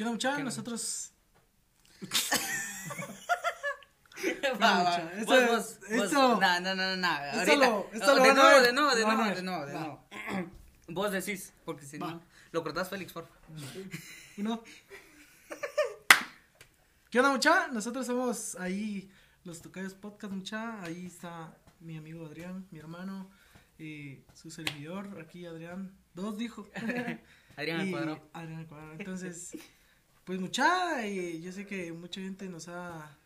¿Qué onda, muchachos? Nosotros. Va, va. Esto- No, no, no, no. Ahorita. lo- esto lo de nuevo, de nuevo, de nuevo, de nuevo, de nuevo. Vos decís, porque si no. Lo cortás, Félix, por. Uno. ¿Qué onda, mucha? Nosotros somos ahí los Tocayos Podcast, mucha. Ahí está mi amigo Adrián, mi hermano, y su servidor, aquí Adrián. Dos dijo. Adrián cuadrado. Adrián al cuadrado. Entonces, pues mucha, y yo sé que mucha gente nos ha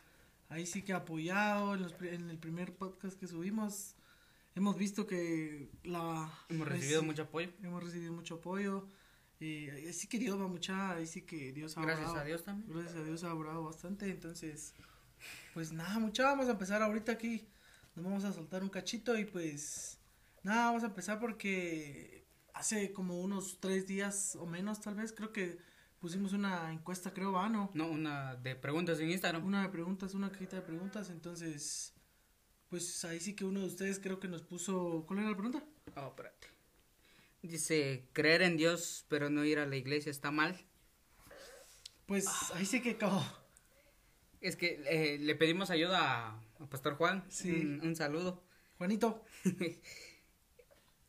ahí sí que apoyado en, los en el primer podcast que subimos. Hemos visto que la... Hemos recibido mucho apoyo. Hemos recibido mucho apoyo. Y ahí sí que Dios va mucha, ahí sí que Dios ha Gracias a Dios también. Gracias a Dios ha obrado bastante. Entonces, pues nada, mucha, vamos a empezar ahorita aquí. Nos vamos a soltar un cachito y pues nada, vamos a empezar porque hace como unos tres días o menos tal vez, creo que pusimos una encuesta, creo, va, ¿no? No, una de preguntas en Instagram. Una de preguntas, una cajita de preguntas, entonces, pues ahí sí que uno de ustedes creo que nos puso, ¿cuál era la pregunta? Oh, espérate. Dice, creer en Dios pero no ir a la iglesia está mal. Pues Ah. ahí sí que acabó. Es que eh, le pedimos ayuda a, a Pastor Juan. Sí. Un, un saludo. Juanito,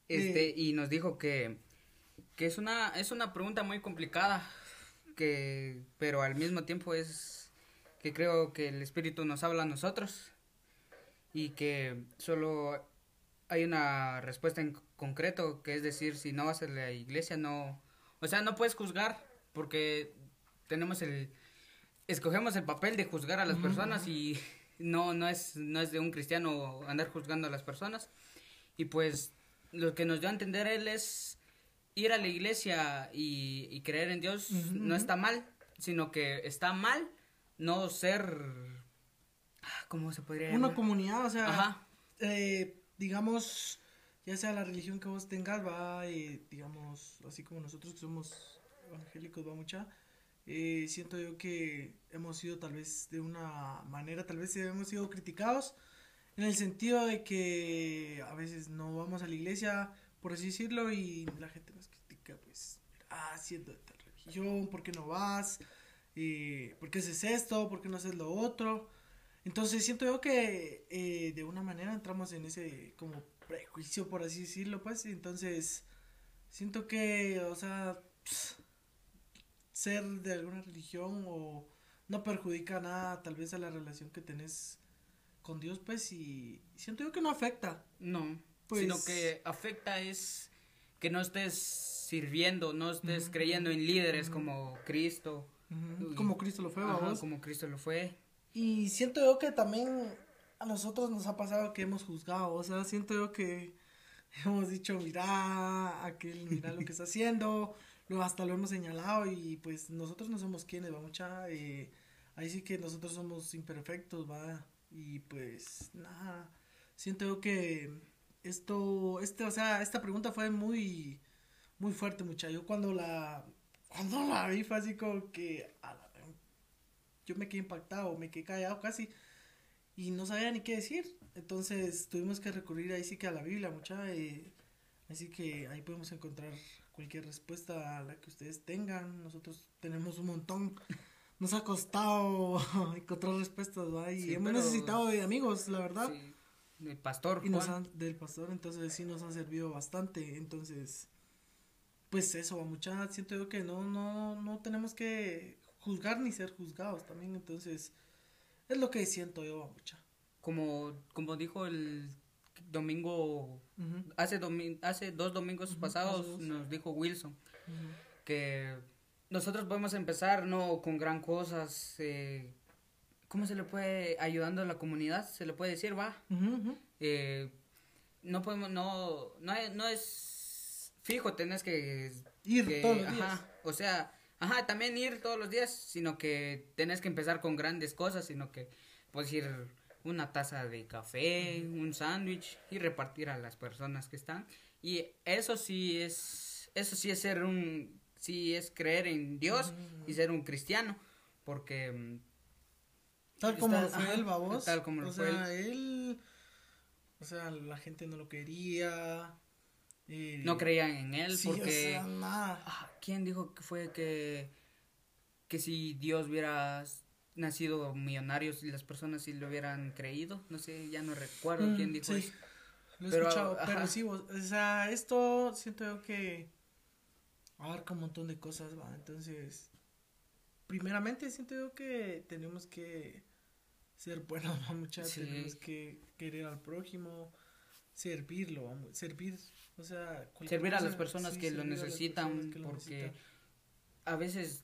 Este, y nos dijo que, que es una, es una pregunta muy complicada, que, pero al mismo tiempo es que creo que el Espíritu nos habla a nosotros y que solo hay una respuesta en concreto, que es decir, si no vas a la iglesia, no, o sea, no puedes juzgar, porque tenemos el, escogemos el papel de juzgar a las personas y no, no es, no es de un cristiano andar juzgando a las personas. Y pues lo que nos dio a entender él es ir a la iglesia y, y creer en Dios Ujú, no ujú. está mal, sino que está mal no ser... ah, ¿Cómo se podría una llamar? comunidad, o sea, Ajá. eh, digamos, ya sea la religión que vos tengas, va, eh, digamos, así como nosotros que somos evangélicos, va mucha, eh, siento yo que hemos sido tal vez de una manera, tal vez hemos sido criticados, en el sentido de que a veces no vamos a la iglesia, por así decirlo, y la gente nos critica, pues, ah, siendo de tal religión, ¿por qué no vas? Eh, ¿Por qué haces esto? ¿Por qué no haces lo otro? Entonces siento yo que eh, de una manera entramos en ese como prejuicio, por así decirlo, pues. Entonces siento que, o sea, ser de alguna religión o no perjudica nada tal vez a la relación que tenés con Dios, pues, y siento yo que no afecta. No, Pues- sino que afecta es que no estés sirviendo, no estés creyendo en líderes como Cristo. Como Cristo lo fue, Ajá, como Cristo lo fue. Y siento yo que también a nosotros nos ha pasado que hemos juzgado, o sea, siento yo que hemos dicho, mira, aquel, mira lo que está haciendo, luego hasta lo hemos señalado y pues nosotros no somos quienes, va mucha, eh, ahí sí que nosotros somos imperfectos, va, y pues nada, siento yo que esto, este, o sea, esta pregunta fue muy, muy fuerte, mucha, yo cuando la, cuando la vi fue así como que, a la yo me quedé impactado, me quedé callado casi y no sabía ni qué decir. Entonces tuvimos que recurrir ahí sí que a la Biblia, mucha. eh, así que ahí podemos encontrar cualquier respuesta a la que ustedes tengan. Nosotros tenemos un montón. Nos ha costado encontrar respuestas, ¿va? Y Sí, hemos pero- necesitado de amigos, la verdad. Sí, el pastor Y nos han, del pastor, entonces sí nos han servido bastante. Entonces, pues eso, mucha. Siento yo que no, no, no tenemos que juzgar ni ser juzgados también. Entonces, es lo que siento yo, mucha. Como, como dijo el domingo, hace, domi- hace dos domingos pasados, dos. nos dijo Wilson que nosotros podemos empezar no con gran cosas. Eh, ¿Cómo se le puede ayudando a la comunidad? Se le puede decir, va. Eh, no podemos, no, no, es- no es fijo, tenés que Ir que- todos los días. ajá, o sea, ajá, también ir todos los días, sino que tenés que empezar con grandes cosas, sino que puedes ir una taza de café, un sándwich y repartir a las personas que están. Y eso sí es, eso sí es ser un, sí es creer en Dios y ser un cristiano, porque mm, Tal como lo fue él, babos. tal como lo o fue sea, él. O sea, la gente no lo quería. no creían en él sí, porque o sea, nada. Ah, ¿Quién dijo que fue que que si Dios hubiera nacido millonario y las personas si lo hubieran creído, no sé, ya no recuerdo quién dijo sí, eso. Lo he Pero, escuchado, ajá. pero sí, vos- o sea, esto siento yo que abarca un montón de cosas, va. Entonces, primeramente siento yo que tenemos que ser buenos, muchachos. Sí. Tenemos que querer al prójimo, servirlo, vamos, servir, o sea, Servir a las personas sí, que lo necesitan, personas que lo porque necesitan. a veces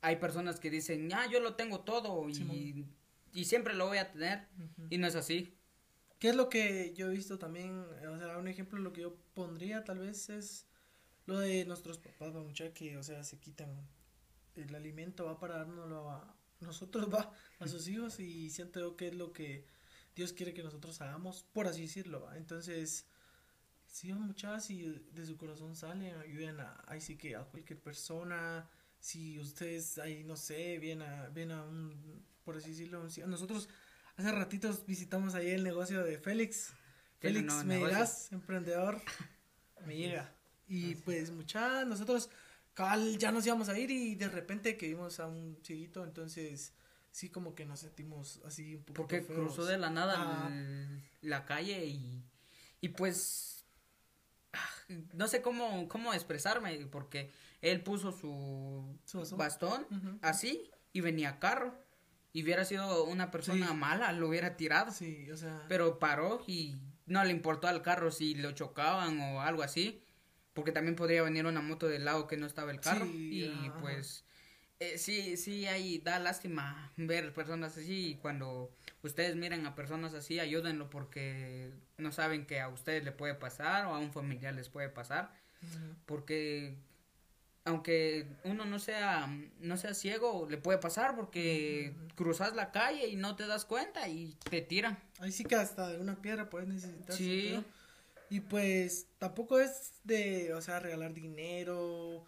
hay personas que dicen, ah, yo lo tengo todo y, y siempre lo voy a tener, y no es así. ¿Qué es lo que yo he visto también? O sea, un ejemplo, lo que yo pondría tal vez es lo de nuestros papás, va mucha que, o sea, se quitan el alimento, va para dárnoslo a nosotros, va a sus hijos y siento yo que es lo que Dios quiere que nosotros hagamos, por así decirlo, ¿va? Entonces, si van muchas si de su corazón salen, ayuden a, ahí sí que a cualquier persona, si ustedes ahí, no sé, ven a, ven a un, por así decirlo, un- nosotros hace ratitos visitamos ahí el negocio de Félix. Félix, me negocio. dirás, emprendedor, me llega. Y pues mucha, nosotros cabal ya nos íbamos a ir y de repente que vimos a un cieguito, entonces sí como que nos sentimos así un poco Porque feos. cruzó de la nada Ah. el- la calle y, y pues no sé cómo, cómo expresarme, porque él puso su Su bastón. así y venía carro. Y hubiera sido una persona Sí. mala, lo hubiera tirado. Sí, o sea, Pero paró y no le importó al carro si lo chocaban o algo así. Porque también podría venir una moto del lado que no estaba el carro. Sí, y ajá. pues eh, sí, sí, ahí da lástima ver personas así. Y cuando ustedes miren a personas así, ayúdenlo porque no saben que a ustedes le puede pasar o a un familiar les puede pasar. Porque aunque uno no sea no sea ciego, le puede pasar porque cruzas la calle y no te das cuenta y te tiran. ahí sí que hasta de una piedra puedes necesitar. Sí. Y pues tampoco es de, o sea, regalar dinero.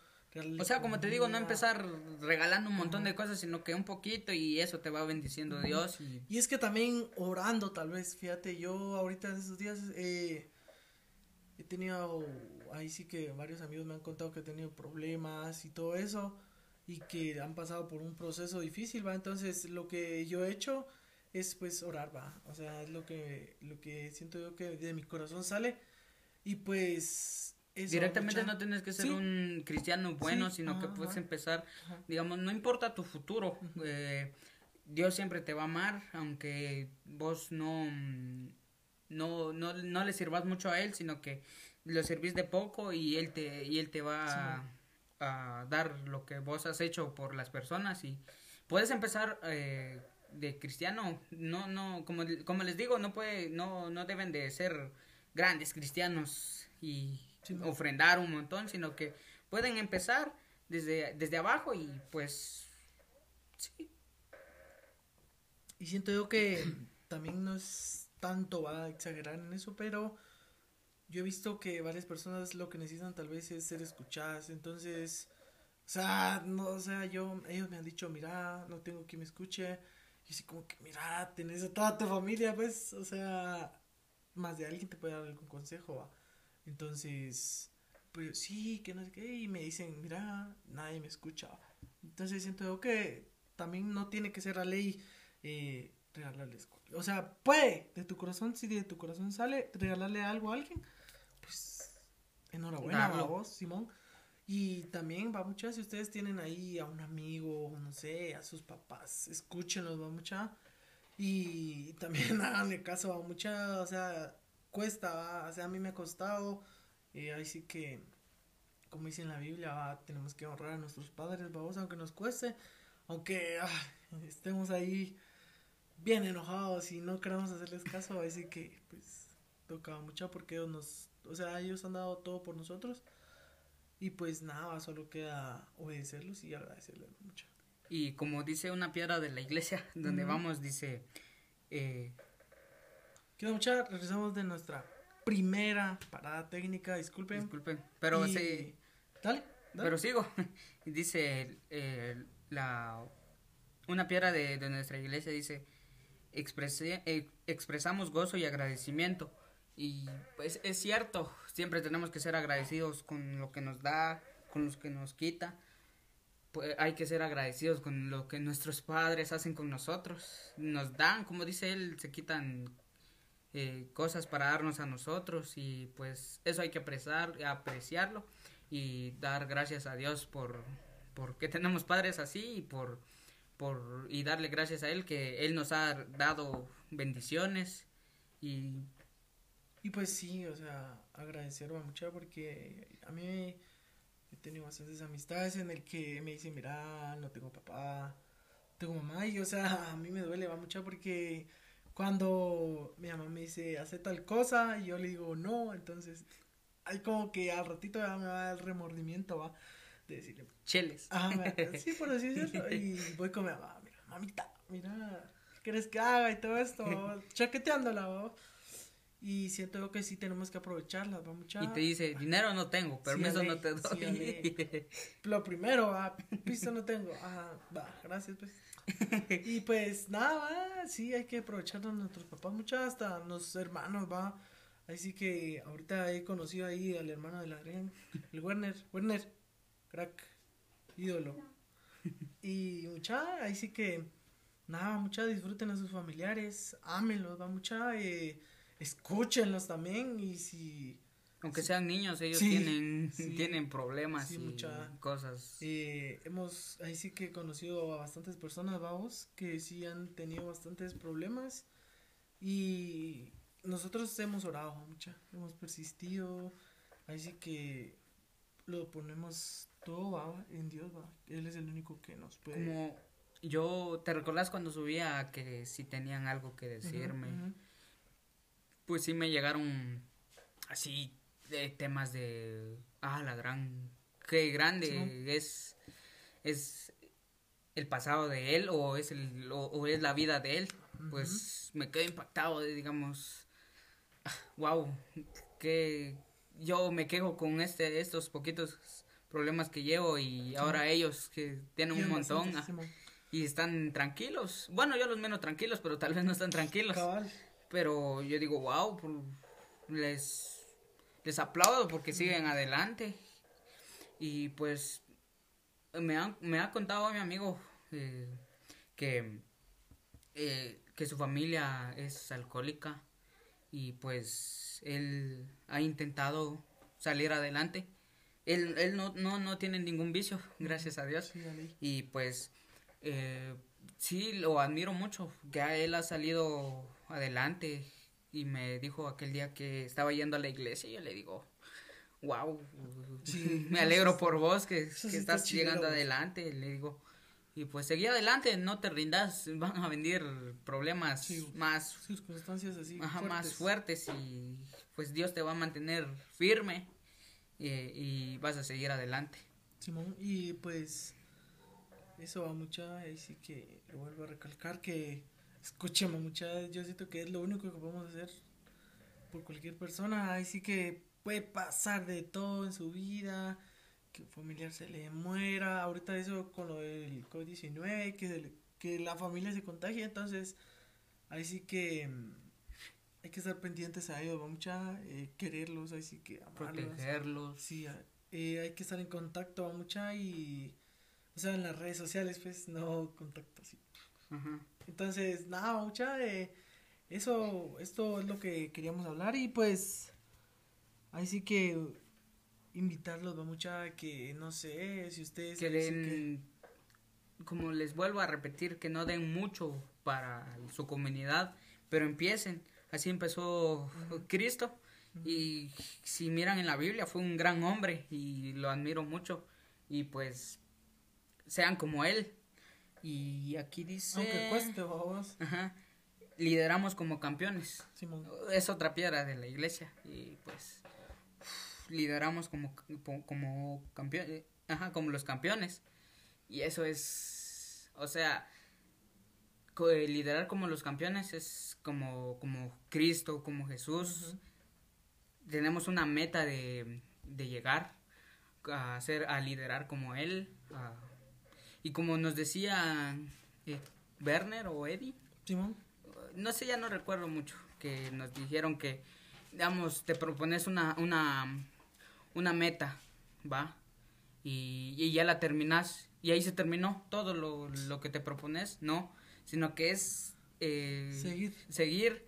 O sea, como te digo, no empezar regalando un montón de cosas, sino que un poquito y eso te va bendiciendo Dios. Y... Y es que también orando, tal vez, fíjate, yo ahorita en estos días eh, he tenido, ahí sí que varios amigos me han contado que he tenido problemas y todo eso, y que han pasado por un proceso difícil, va, entonces lo que yo he hecho es pues orar, va, o sea, es lo que, lo que siento yo que de mi corazón sale, y pues... eso, Directamente mucha- no tienes que ser Sí. un cristiano bueno, Sí, sino que puedes ajá. empezar, Ajá. digamos, no importa tu futuro, eh, Dios siempre te va a amar, aunque vos no, no, no, no le sirvas mucho a Él, sino que lo servís de poco y Él te, y él te va a, a dar lo que vos has hecho por las personas y puedes empezar eh, de cristiano, no, no, como, como les digo, no puede, no, no deben de ser grandes cristianos y Sí, no. ofrendar un montón, sino que pueden empezar desde, desde abajo y pues sí, Y siento yo que también no es tanto va a exagerar en eso, pero yo he visto que varias personas lo que necesitan tal vez es ser escuchadas. Entonces, o sea, no, o sea, yo, ellos me han dicho, mira, no tengo quien me escuche. Y así como que, mira, tenés a toda tu familia, pues, o sea, más de alguien te puede dar algún consejo, va. Entonces, pues sí, que no sé qué, y me dicen, mira, nadie me escucha. Entonces siento que también no tiene que ser la ley eh, regalarles. O sea, puede, de tu corazón, si de tu corazón sale, regalarle algo a alguien, pues enhorabuena a vos, Simón. Y también va mucha, si ustedes tienen ahí a un amigo, no sé, a sus papás, escúchenlos, va mucha. Y también háganle caso a mucha, o sea, cuesta, o sea, a mí me ha costado. Y ahí sí que, como dice en la Biblia, tenemos que honrar a nuestros padres, vamos, aunque nos cueste, aunque ah, estemos ahí bien enojados y no queramos hacerles caso, así que pues toca mucho porque ellos nos, o sea, ellos han dado todo por nosotros y pues nada, solo queda obedecerlos y agradecerles mucho. Y como dice una piedra de la iglesia donde vamos, dice, eh, Queda mucha, regresamos de nuestra primera parada técnica, disculpen. disculpen, pero Y- sí, Dale, dale. pero sigo. dice eh, la una piedra de, de nuestra iglesia dice "Expresé- eh, expresamos gozo y agradecimiento y pues es cierto siempre tenemos que ser agradecidos con lo que nos da con los que nos quita pues, hay que ser agradecidos con lo que nuestros padres hacen con nosotros. Nos dan, como dice él, se quitan eh, cosas para darnos a nosotros y pues eso hay que apreciar, apreciarlo y dar gracias a Dios por, por que tenemos padres así y por, por y darle gracias a él que él nos ha dado bendiciones y y pues sí, o sea, agradecer mucho porque a mí he tenido bastantes amistades en el que me dicen, mira, no tengo papá, tengo mamá, y o sea, a mí me duele va mucho porque cuando mi mamá me dice, hace tal cosa, y yo le digo, no, entonces, hay como que al ratito ya me va el remordimiento, va, de decirle, cheles. Sí, por así decirlo, y voy con mi mamá, mira, mamita, mira, ¿qué quieres que haga? Y todo esto, chaqueteándola, va. Y siento que sí tenemos que aprovecharlas, va mucha. Y te dice, dinero no tengo, permiso no te doy. Lo primero, va, piso no tengo. Ajá, va, gracias, pues. y pues nada, va, sí, hay que aprovechar a nuestros papás, mucho, hasta nuestros hermanos, va. Así que ahorita he conocido ahí al hermano de la Adrián, el Werner, Werner, crack, ídolo. Y mucha, ahí sí que, nada, mucha, disfruten a sus familiares, ámenlos, va, mucha, eh escúchenlos también y si... Aunque sean niños, ellos tienen, tienen problemas y cosas. Eh, hemos, ahí sí que he conocido a bastantes personas, vamos, que sí han tenido bastantes problemas y nosotros hemos orado mucha, hemos persistido, ahí sí que lo ponemos todo va, en Dios, va, Él es el único que nos puede... Como yo, ¿te recordás cuando subía que si tenían algo que decirme? Pues sí me llegaron así de temas de, ah, la gran, qué grande es, es el pasado de él o es, el, o, es la vida de él. Pues me quedo impactado, digamos, wow, que yo me quejo con este, estos poquitos problemas que llevo y ahora ellos que tienen un montón y están tranquilos. Bueno, yo los menos tranquilos, pero tal vez no están tranquilos. Pero yo digo, wow, les, les aplaudo porque siguen adelante. Y pues me ha, me ha contado mi amigo eh, que, eh, que su familia es alcohólica y pues él ha intentado salir adelante. Él, él no, no, no tiene ningún vicio, gracias a Dios. y pues eh, sí, lo admiro mucho, que él ha salido adelante y me dijo aquel día que estaba yendo a la iglesia y yo le digo, wow, me alegro por vos que, estás llegando adelante, le digo. Y pues seguí adelante, no te rindas, van a venir problemas más circunstancias así fuertes. más fuertes y pues Dios te va a mantener firme y, y vas a seguir adelante. Simón, y pues eso va mucha, y sí que lo vuelvo a recalcar que escúchame mucha, yo siento que es lo único que podemos hacer por cualquier persona, ahí sí que puede pasar de todo en su vida, que un familiar se le muera, ahorita eso con lo del COVID-19, que, que la familia se contagia, entonces ahí sí que mm, hay que estar pendientes a ellos, mucha, eh, quererlos, ahí sí que amarlos. Protegerlos. Sí, eh, hay que estar en contacto, mucha, y, o sea, en las redes sociales, pues, no contacto así. Ajá. Entonces, nada, mucha de eso, esto es lo que queríamos hablar y pues ahí sí que invitarlos va mucha que no sé si ustedes que den, como les vuelvo a repetir que no den mucho para su comunidad pero empiecen. Así empezó Cristo. Y si miran en la Biblia fue un gran hombre y lo admiro mucho. Y pues sean como él y aquí dice... Aunque cueste, vamos. Ajá. Lideramos como campeones. Es otra piedra de la iglesia. Y pues lideramos como, como campeones. Ajá, como los campeones. Y eso es... O sea, liderar como los campeones es como, como Cristo, como Jesús. Tenemos una meta de, de llegar a ser, a liderar como Él, a y como nos decía eh, Werner o Eddie, no sé, ya no recuerdo mucho, que nos dijeron que, digamos, te propones una, una, una meta, ¿va? Y, ya la terminas y ahí se terminó todo lo, lo que te propones, no, sino que es eh, Seguir. seguir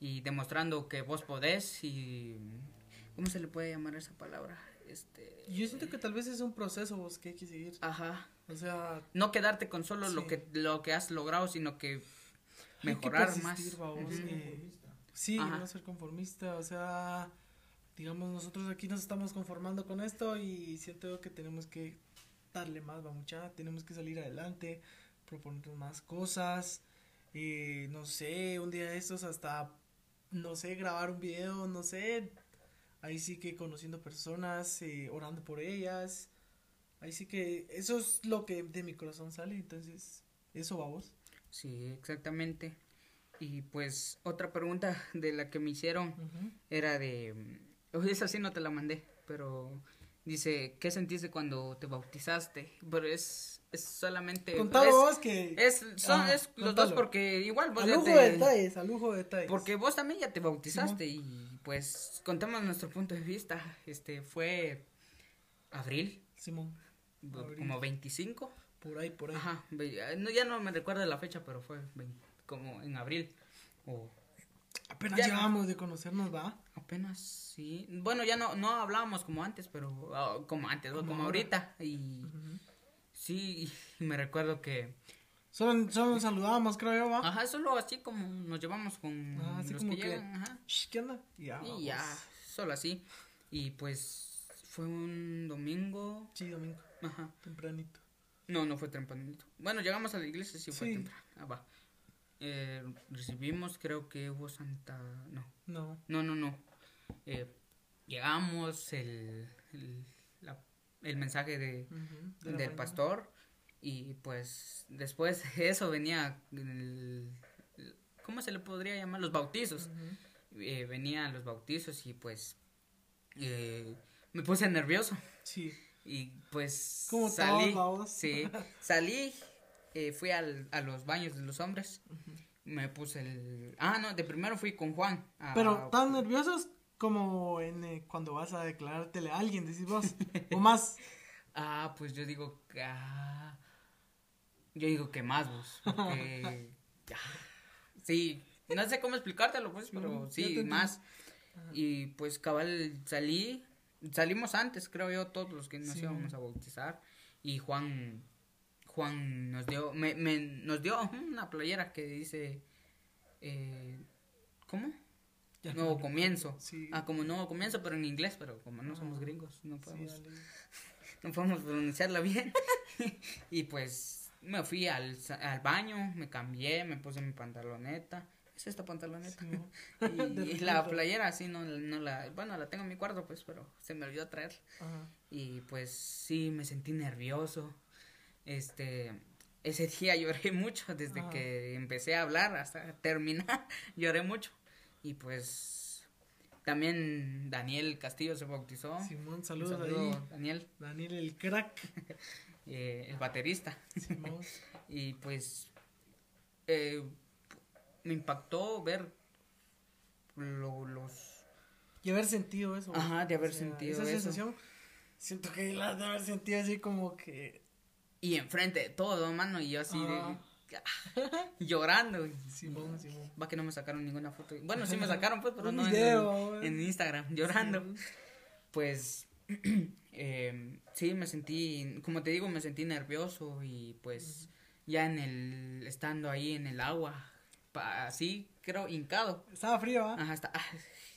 y demostrando que vos podés y ¿cómo se le puede llamar esa palabra? Este Yo siento que tal vez es un proceso vos que hay que seguir. ajá, O sea, no quedarte con solo lo que lo que has logrado, sino que hay que mejorar persistir, más. eh, sí, Ajá. no ser conformista, o sea, digamos, nosotros aquí nos estamos conformando con esto y siento que tenemos que darle más, va mucha, tenemos que salir adelante, proponernos más cosas, eh, no sé, un día de estos hasta, no sé, grabar un video, no sé, ahí sí que conociendo personas, eh, orando por ellas, ahí sí que eso es lo que de mi corazón sale, entonces, eso vamos. Sí, exactamente. Y pues otra pregunta de la que me hicieron era de mm, esa sí no te la mandé, pero dice, ¿qué sentiste cuando te bautizaste? Pero es es solamente Contalo es, vos que... es son Ajá, es los dos porque igual vos a ya lujo de detalles, a lujo de detalles. porque vos también ya te bautizaste y pues contemos nuestro punto de vista. Este fue abril, Simón, Abril. como 25. por ahí, por ahí. Ajá, ah, no, ya no me recuerdo la fecha, pero fue vein- como en abril o Apenas Ya. llevamos de conocernos, ¿va? apenas sí. Bueno, ya no no hablábamos como antes, pero ah, como antes, Como como, ahorita y sí y me recuerdo que Solo, solo nos saludábamos, creo yo, ¿va? ajá, solo así como nos llevamos con Ah, así los como que, que- llegan, ajá. ¿Qué onda? Ya, Y ya, solo así. Y pues fue un domingo, Sí, domingo, ajá. tempranito. No, no fue tempranito. Bueno, llegamos a la iglesia, sí fue Sí. temprano. Ah, va. Eh, recibimos, creo que hubo Santa. No, No. no, no, no. Eh, llegamos, el, el, la- el mensaje de, del pastor. Y pues después de eso venía. El, el- ¿Cómo se le podría llamar? Los bautizos. Ujú. Eh, venían los bautizos y pues. eh, me puse nervioso. Sí. Y pues Como salí, todos, sí, salí, eh, fui al, a los baños de los hombres, me puse el, ah no, de primero fui con Juan, a- Pero tan nerviosos como en eh, cuando vas a declarártele a alguien, decís vos. o más. ah, pues yo digo, que, ah, yo digo que más vos, porque, ah, sí, no sé cómo explicártelo pues, pero Sí, más, y pues cabal salí, salimos antes, creo yo, todos los que nos Sí. íbamos a bautizar, y Juan, Juan nos dio, me, me- nos dio una playera que dice, eh, ¿cómo? Ya nuevo no. comienzo. Sí. Ah, como nuevo comienzo, pero en inglés, pero como no somos Ah, gringos, no podemos, no podemos pronunciarla bien. y pues me fui al, al baño, me cambié, me puse mi pantaloneta. ¿Es esta pantaloneta? Sí, ¿no? Y, la playera sí no, no la, bueno, la tengo en mi cuarto pues, pero se me olvidó traer. Ajá. Y pues sí, me sentí nervioso. Este, ese día lloré mucho desde Ajá. que empecé a hablar hasta terminar, lloré mucho. Y pues también Daniel Castillo se bautizó. Simón, saludos saludo. Daniel, Daniel el crack. eh, el baterista. Simón. Y pues eh, me impactó ver lo- los Y haber sentido eso. Ajá, de haber sentido esa eso. sensación. Siento que la de haber sentido así como que. y enfrente de todo, mano, y yo así Ah. de ah, llorando. Simón, Simón. Va que no me sacaron ninguna foto. Bueno, sí me sacaron pues, pero Un no en video, Instagram llorando. Pues eh, sí me sentí, como te digo, me sentí nervioso y pues ya en el estando ahí en el agua, así creo hincado. Estaba frío, ¿ah? Ajá, está- ah,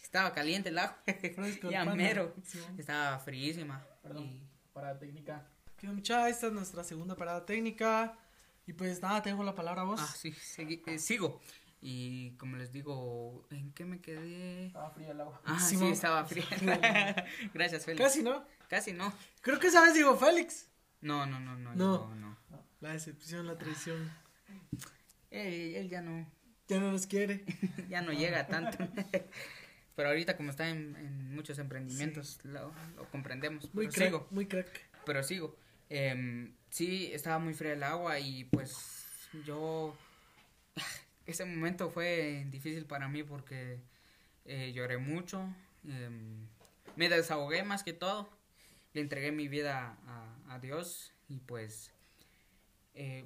estaba caliente el agua. Fresco ya mero. Simón. Estaba fríísima. Perdón. Y- Para técnica. ¿Qué mucha? Esta es nuestra segunda parada técnica. Y pues nada, te dejo la palabra a vos. ah, sí, segui- eh, sigo. Y como les digo, ¿en qué me quedé? Estaba fría el agua. Ah, sí, estaba fría. Gracias, Félix. Casi, ¿no? Casi no. Creo que sabes, digo, Félix. No, no, no, no. No. No, no. La decepción, la traición. Él, él ya no, Ya no nos quiere. ya no llega tanto. Pero ahorita como está en, en muchos emprendimientos, lo, lo comprendemos. Muy crack. sigo, Muy crack. pero sigo. Em, sí, estaba muy fría el agua y pues yo... Ese momento fue difícil para mí porque eh, lloré mucho. em, me desahogué más que todo. Le entregué mi vida a, a Dios y pues eh,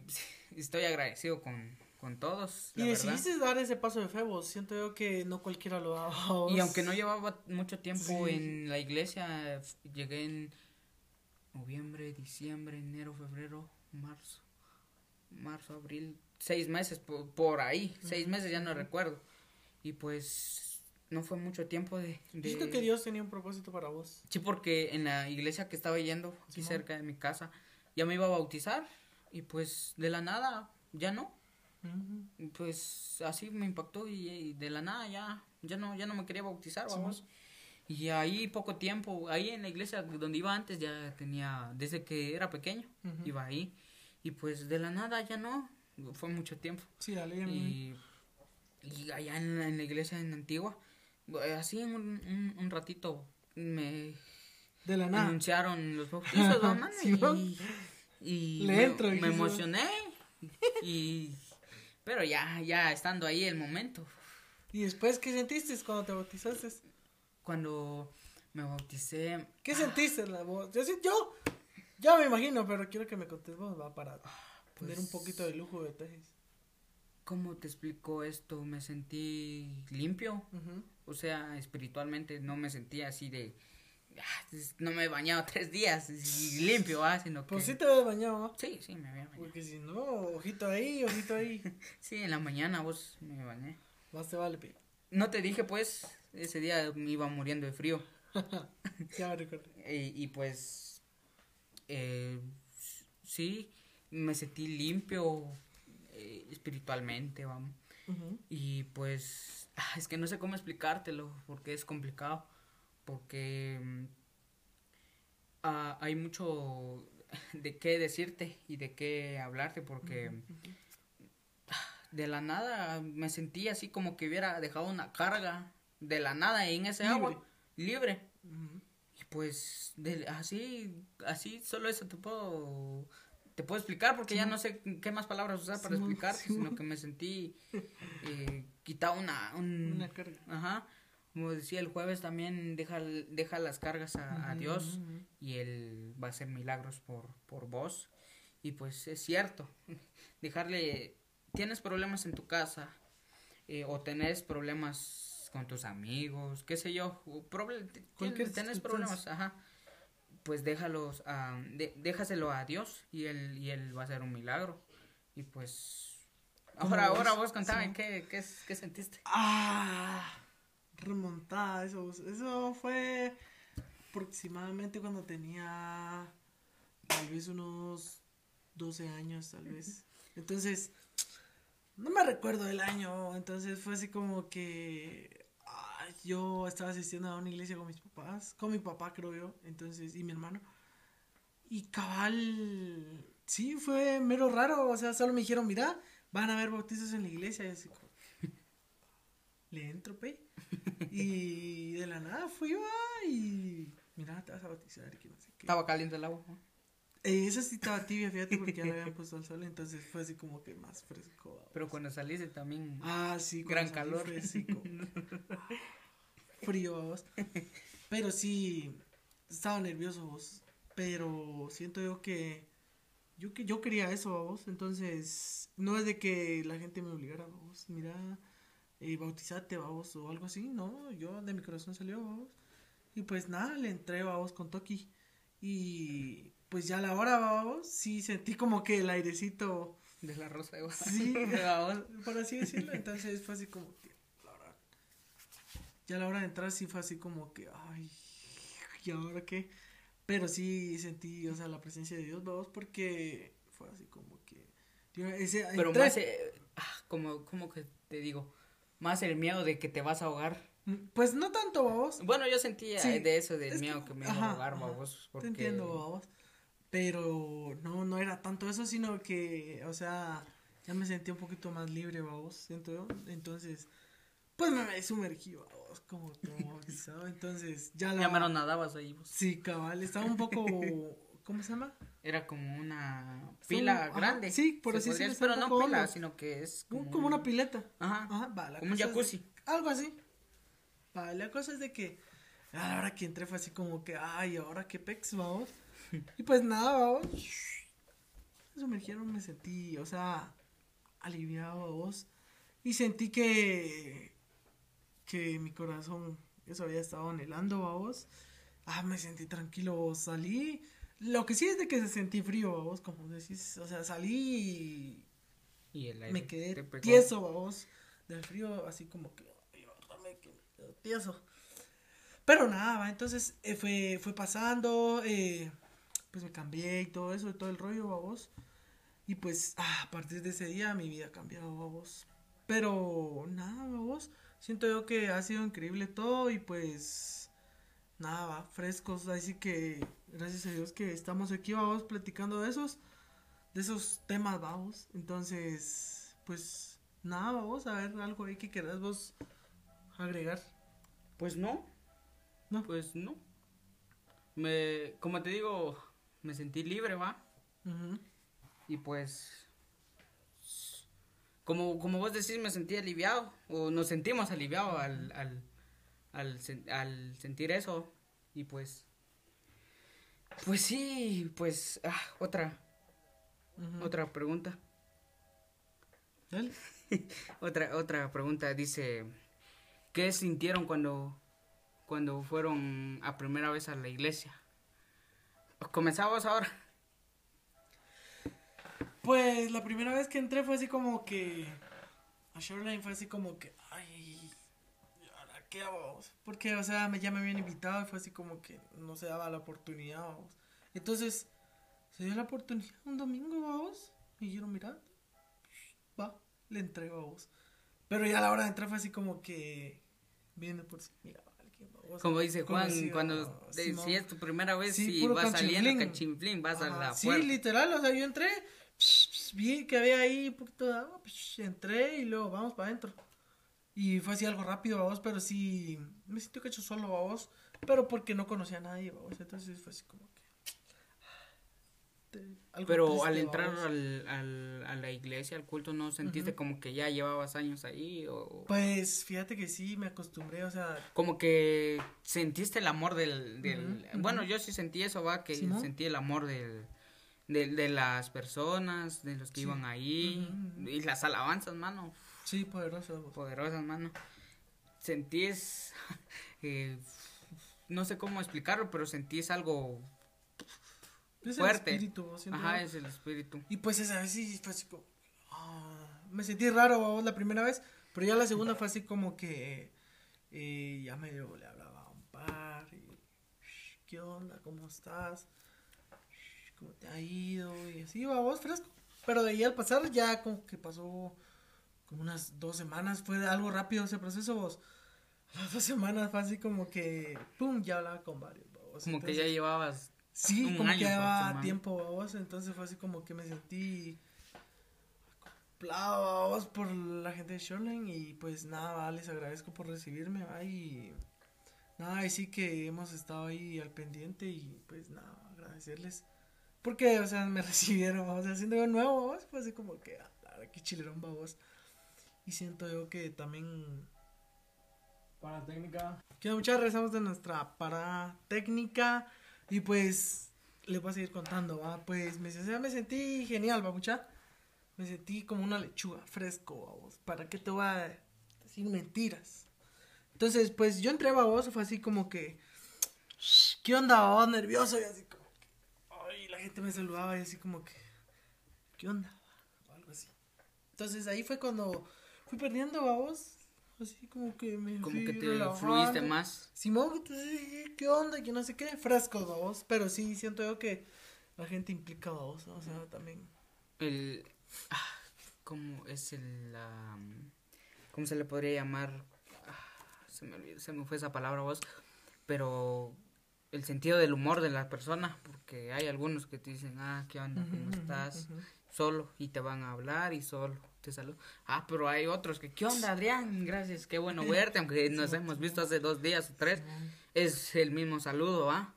estoy agradecido con, con todos. y decidiste dar ese paso de fe, vos. Siento yo que no cualquiera lo da. Y aunque no llevaba mucho tiempo en la iglesia, llegué en noviembre, diciembre, enero, febrero, marzo, marzo, abril, seis meses por, ahí, seis meses ya no recuerdo. Y pues no fue mucho tiempo de... de... que Dios tenía un propósito para vos. Sí, porque en la iglesia que estaba yendo, aquí cerca de mi casa, ya me iba a bautizar y pues de la nada ya no. Pues así me impactó y, de la nada ya, ya no, ya no me quería bautizar, vamos. Y ahí poco tiempo, ahí en la iglesia donde iba antes ya tenía, desde que era pequeño, iba ahí. Y pues de la nada ya no, fue mucho tiempo. Sí, dale, y, y allá en la, iglesia en Antigua, así en un, un, ratito me... De la nada. Anunciaron los bautizos, y, y me, me emocioné. y pero ya, ya estando ahí el momento. ¿Y después qué sentiste cuando te bautizaste? Cuando me bauticé. ¿Qué sentiste la voz? Yo, yo ya me imagino, pero quiero que me contes vos, va para tener un pues poquito de lujo de detalles. ¿Cómo te explico esto? Me sentí limpio. O sea, espiritualmente no me sentía así de Ah, no me he bañado tres días y limpio, ¿ah? Sino pues sí te habías bañado, Sí, sí, me había bañado. Porque si no, ojito ahí, ojito ahí. sí, en la mañana vos me bañé. Más te vale, pi. No te dije, pues, ese día me iba muriendo de frío. ya me recuerdo. Y, pues, eh, sí, me sentí limpio eh, espiritualmente, vamos. Y pues, ah, es que no sé cómo explicártelo porque es complicado porque ah, hay mucho de qué decirte y de qué hablarte porque de la nada me sentí así como que hubiera dejado una carga de la nada en ese agua libre. y pues así así solo eso te puedo te puedo explicar porque ya no sé qué más palabras usar para explicar sino que me sentí eh, quitado una una carga. Ajá como decía el jueves también deja, deja las cargas a, Dios y Él va a hacer milagros por, por vos. Y pues es cierto, dejarle, tienes problemas en tu casa eh, o tenés problemas con tus amigos, qué sé yo, tienes problemas, ajá, pues déjalos, a déjaselo a Dios y él, y él va a hacer un milagro. Y pues, ahora, ahora vos contame, ¿qué, qué, qué sentiste? Ah remontada, eso, eso fue aproximadamente cuando tenía tal vez unos 12 años, tal vez. Entonces, no me recuerdo el año, entonces fue así como que yo estaba asistiendo a una iglesia con mis papás, con mi papá creo yo, entonces, y mi hermano. Y cabal, sí, fue mero raro, o sea, solo me dijeron, mira, van a haber bautizos en la iglesia, y así como, le entro, pe. Y de la nada fui, y mira, te vas a bautizar que no sé qué. Estaba caliente el agua. Eh, esa sí estaba tibia, fíjate, porque ya lo habían puesto al sol, entonces fue así como que más fresco. Pero cuando saliste también. Ah, sí, gran calor. Frío, vos. Pero sí, estaba nervioso vos. Pero siento yo que yo que yo quería eso, vos. Entonces, no es de que la gente me obligara, vos. Mira, y bautizate, vamos, o algo así, no, yo de mi corazón salió, vamos. Y pues nada, le entré, vamos, con Toki. Y pues ya a la hora, vamos, sí sentí como que el airecito. De la rosa de Sí, por así decirlo. Entonces fue así como que. Ya a la hora de entrar sí fue así como que, ay, ¿y ahora qué? Pero sí sentí, o sea, la presencia de Dios, vamos, porque fue así como que. Ese, Pero más, ah, como, como que te digo, más el miedo de que te vas a ahogar. Mm, pues no tanto, babos. Bueno, yo sentía de eso, del miedo que, me iba a ahogar, babos. Te entiendo, babos. Pero no, no era tanto eso, sino que, o sea, ya me sentí un poquito más libre, babos, siento yo. Entonces, pues me sumergí, babos, como, como Entonces, ya la... Ya me lo nadabas ahí, vos. Sí, cabal, estaba un poco... ¿Cómo se llama? Era como una pila grande. sí, por así decirlo. Pero no pila, sino que es como, una pileta. Ajá. Ajá como un jacuzzi. algo así. Va, la cosa es de que a la hora que entré fue así como que, ay, ahora qué pex, vamos. y pues nada, vamos. me sumergieron me sentí, o sea, aliviado a vos. Y sentí que, que mi corazón, eso había estado anhelando a vos. Ah, me sentí tranquilo, salí. Lo que sí es de que se sentí frío vos, como decís. O sea, salí y, el aire me quedé tieso vos del frío, así como que, me quedé tieso. Pero nada, entonces eh, fue, fue pasando, eh, pues me cambié y todo eso, y todo el rollo, vos. Y pues, ah, a partir de ese día mi vida ha cambiado, vos. Pero nada, vos. Siento yo que ha sido increíble todo y pues nada, va, frescos. Así que gracias a Dios que estamos aquí, vamos, platicando de esos, de esos temas, vamos. Entonces, pues nada, vamos a ver algo ahí que quieras vos agregar. Pues no. No. Pues no. Me, como te digo, me sentí libre, va. Y pues, como, como vos decís, me sentí aliviado, o nos sentimos aliviados al, al, al, al sentir eso. Y pues, pues sí, pues, ah, otra, otra pregunta. otra, otra pregunta dice, ¿qué sintieron cuando, cuando fueron a primera vez a la iglesia? Comenzamos ahora. Pues la primera vez que entré fue así como que. A Shoreline fue así como que. Ay. ¿Ahora qué vamos? Porque, o sea, me, ya me habían invitado y fue así como que no se daba la oportunidad, vamos. Entonces, se dio la oportunidad un domingo, vamos. Y yo, mira, va, le entrego a vos. Pero ya a la hora de entrar fue así como que. Viendo por si, mira, como dice Juan, cuando si es tu primera vez y vas saliendo cachinflín, vas a la Sí, literal, o sea, yo entré, vi que había ahí un poquito de agua, entré y luego vamos para adentro. Y fue así algo rápido, vamos, pero sí, me que hecho solo, vamos, pero porque no conocía a nadie, vamos, entonces fue así como pero al entrar al, al, a la iglesia, al culto, ¿no sentiste como que ya llevabas años ahí? O... Pues fíjate que sí, me acostumbré, o sea... Como que sentiste el amor del... del... Bueno, yo sí sentí eso, va, que sentí el amor del, de, las personas, de los que iban ahí, y las alabanzas, mano. Sí, poderosas. Poderosas, mano. Sentís... Eh, no sé cómo explicarlo, pero sentís algo es fuerte. el espíritu. Ajá, es el espíritu. Y pues esa vez sí fue así como... Ah, me sentí raro la primera vez, pero ya la segunda fue así como que... Eh, ya medio le hablaba a un par y... ¿Qué onda? ¿Cómo estás? ¿Cómo te ha ido? Y así, vamos, fresco. Pero de ahí al pasar ya como que pasó como unas dos semanas, fue algo rápido ese proceso, vos. Las dos semanas fue así como que, pum, ya hablaba con varios. Como que ya llevabas Sí, como que llevaba tiempo vos, entonces fue así como que me sentí acoplado vos por la gente de Shoreline y pues nada, les agradezco por recibirme, y nada, y sí que hemos estado ahí al pendiente y pues nada, agradecerles. Porque, o sea, me recibieron, o sea, siendo yo nuevo, vos, fue así como que, ah, qué chilerón, vos. Y siento yo que también... Para técnica. Que muchas rezamos de nuestra para técnica. Y pues, le voy a seguir contando, ¿va? Pues me, me sentí genial, ¿va, mucha? Me sentí como una lechuga, fresco, vamos. ¿Para qué te voy a decir mentiras? Entonces, pues yo entré a vos, fue así como que, ¿qué onda? Nervioso y así como que, ay, la gente me saludaba y así como que, ¿qué onda? O algo así. Entonces ahí fue cuando fui perdiendo, vos así como que me como que te fluiste más. Simón qué onda que no sé qué frescos vos pero sí siento yo que la gente implica vos o sea también. El ah, cómo es el cómo se le podría llamar ah, se me olvidó, se me fue esa palabra vos pero el sentido del humor de la persona porque hay algunos que te dicen ah qué onda cómo estás solo y te van a hablar y solo te saludo. Ah, pero hay otros que, ¿qué onda, Adrián? Gracias, qué bueno verte, aunque nos hemos visto hace dos días o tres. Es el mismo saludo, ¿ah?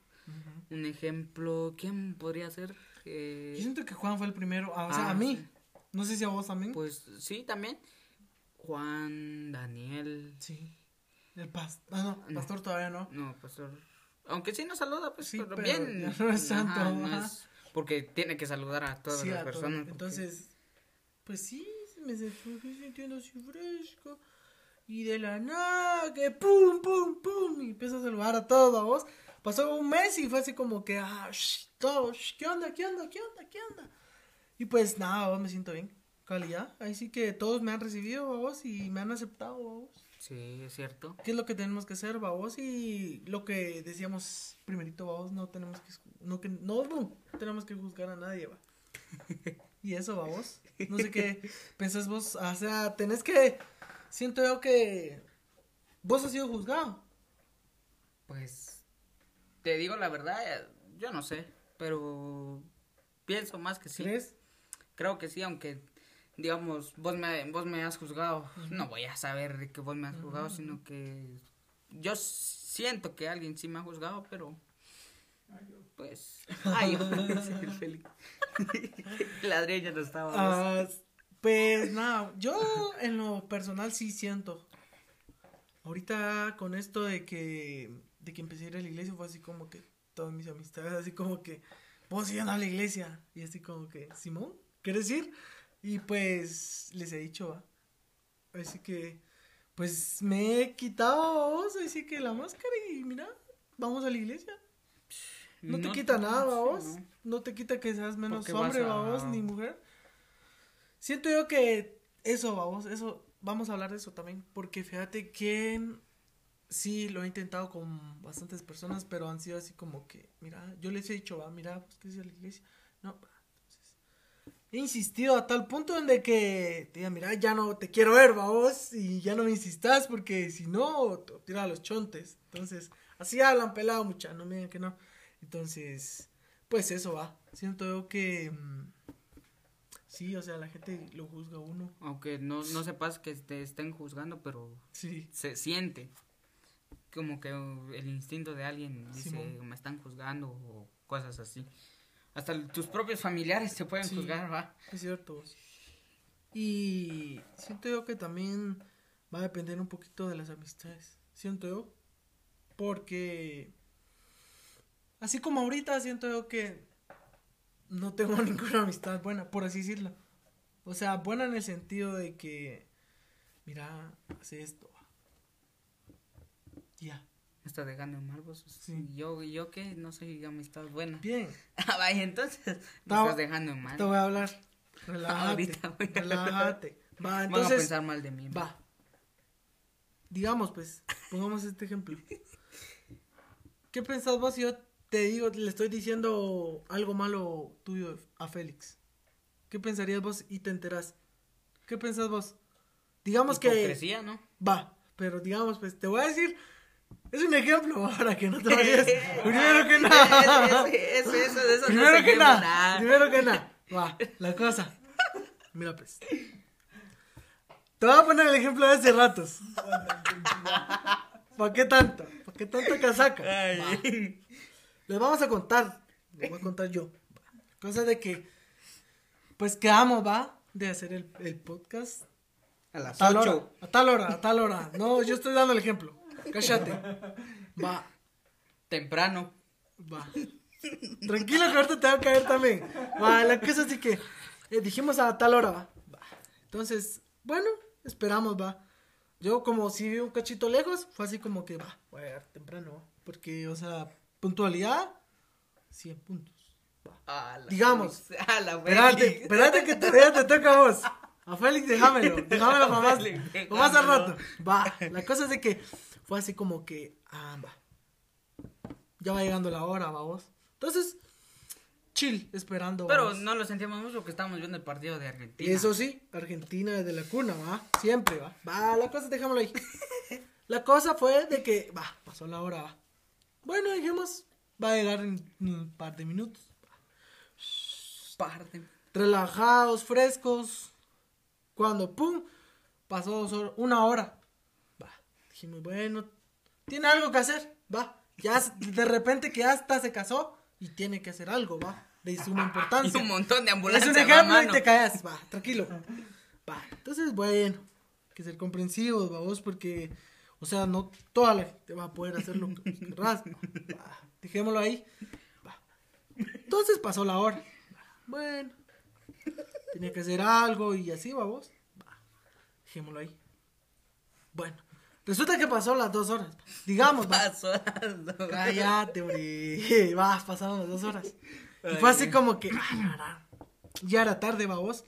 Un ejemplo, ¿quién podría ser? Eh... Yo siento que Juan fue el primero, ah, o sea, a ah, mí. No sé si a vos también. Pues sí, también. Juan, Daniel. Sí. El pastor, ah, no, pastor todavía no. No, pastor. Aunque sí nos saluda, pues, pero, bien. No es santo, Porque tiene que saludar a todas Sí, las a todo. personas. porque- Entonces, pues sí, me fui sintiendo así fresco. Y de la nada, que pum, pum, pum. Y empiezo a saludar a todos, vos. Pasó un mes y fue así como que, ah, shh, todo, ¿qué onda, qué onda, qué onda, qué onda? Y pues nada, vos me siento bien. Calidad. Ahí sí que todos me han recibido, vos, y me han aceptado, vos. Sí, es cierto. ¿Qué es lo que tenemos que hacer, babos? Y lo que decíamos primerito, babos, no tenemos que, no, que, no, no tenemos que juzgar a nadie, va. Y eso, babos. No sé qué pensás vos, o sea, tenés que, siento yo que vos has sido juzgado. Pues, te digo la verdad, yo no sé, pero pienso más que sí. ¿Crees? Creo que sí, aunque, digamos, vos me, vos me has juzgado, no voy a saber de que vos me has juzgado, sino que yo siento que alguien sí me ha juzgado, pero, pues, ay, yo, el Félix. la Adriana no estaba. Ah, pues nada, yo en lo personal sí siento. Ahorita con esto de que de que empecé a ir a la iglesia fue así como que todas mis amistades así como que vos iban a la iglesia y así como que Simón, ¿quieres ir? Y pues les he dicho. Así que pues me he quitado vos, así que la máscara y mira, vamos a la iglesia. No te quita nada, sí, vos. no. No te quita que seas menos Porque hombre, a- vos, ni mujer. Siento yo que eso, vamos, eso, vamos a hablar de eso también. Porque fíjate que sí lo he intentado con bastantes personas, pero han sido así como que, mira, yo les he dicho, va, mira, pues que es a la iglesia. No, entonces. He insistido a tal punto en de que te diga, mira, ya no te quiero ver, va vos, y ya no me insistas porque si no, te tira a los chontes. Entonces, así hablan pelado mucha, no me digan que no. Entonces, pues eso va. Siento yo que mm, sí, o sea, la gente lo juzga uno. Aunque no, no sepas que te estén juzgando, pero Sí. se siente como que uh, el instinto de alguien dice me están juzgando o cosas así. Hasta tus propios familiares te pueden Sí. juzgar, va. Es cierto. Y siento yo que también va a depender un poquito de las amistades. Siento yo. Porque así como ahorita siento yo que no tengo ninguna amistad buena, por así decirlo. O sea, buena en el sentido de que, mira, hace esto. Ya. Me está dejando mal, vos. Sí. Yo, yo que no soy amistad buena. Bien. Ah, vaya, entonces me estás dejando mal. Te voy a hablar. Relájate. Ahorita voy a hablar. relájate. Va, Van a entonces. pensar mal de mí. Va. Digamos, pues, pongamos este ejemplo. ¿Qué pensás vos si yo te digo, le estoy diciendo algo malo tuyo a Félix? ¿Qué pensarías vos y te enterás? ¿Qué pensás vos? Digamos que... Hipocresía, ¿no? Va, pero digamos, pues, te voy a decir... Es un ejemplo para que no te vayas. Primero que nada. Eso, eso, eso, no Primero se que quema nada. Primero que nada. Va, la cosa. Mira, pues. Te voy a poner el ejemplo de hace ratos. ¿Para qué tanto? ¿Para qué tanta casaca? Les vamos a contar. Les voy a contar yo. Cosa de que. Pues quedamos, va. De hacer el, el podcast. A las tal hora. 8. A tal hora, a tal hora. No, yo estoy dando el ejemplo. Cállate. Va. Temprano. Va. Tranquilo que ahorita te va a caer también. Va, la cosa es de que eh, dijimos a tal hora, va. Va. Entonces, bueno, esperamos, va. Yo como si vi un cachito lejos, fue así como que va, voy a llegar temprano, va. Porque, o sea, puntualidad, 100 puntos. Va. A la Digamos. A la Espérate, espérate que todavía te toca a vos. A Félix, déjamelo. Déjamelo para más, más al rato. Va, la cosa es de que fue así como que, ah, va. Ya va llegando la hora, va vos. Entonces, chill, esperando. Pero vamos. no lo sentíamos mucho porque estábamos viendo el partido de Argentina. Eso sí, Argentina desde la cuna, va. Siempre, va. Va, la cosa, déjamelo ahí. La cosa fue de que, va, pasó la hora, va. Bueno, dijimos, va a llegar en un par de minutos. Parte. relajados, frescos. Cuando, pum, pasó dos horas, una hora. Va, dijimos, bueno, tiene algo que hacer, va. Ya de repente que hasta se casó y tiene que hacer algo, va. De suma Y importancia. un montón de Es ambulancias. un va, ejemplo y te callas, va, tranquilo. Va, entonces, bueno, que ser comprensivos, va, vos, porque, o sea, no toda la gente va a poder hacer lo que querrás. Va, dejémoslo ahí. Va. Entonces pasó la hora. Bueno, tenía que hacer algo y así, va vos. Va, dejémoslo ahí. Bueno, resulta que pasó las dos horas. Digamos. Pasó las dos. Cállate, hombre. Vas, pasaron las dos horas. Y fue así como que. ah, ya era- tarde, va vos.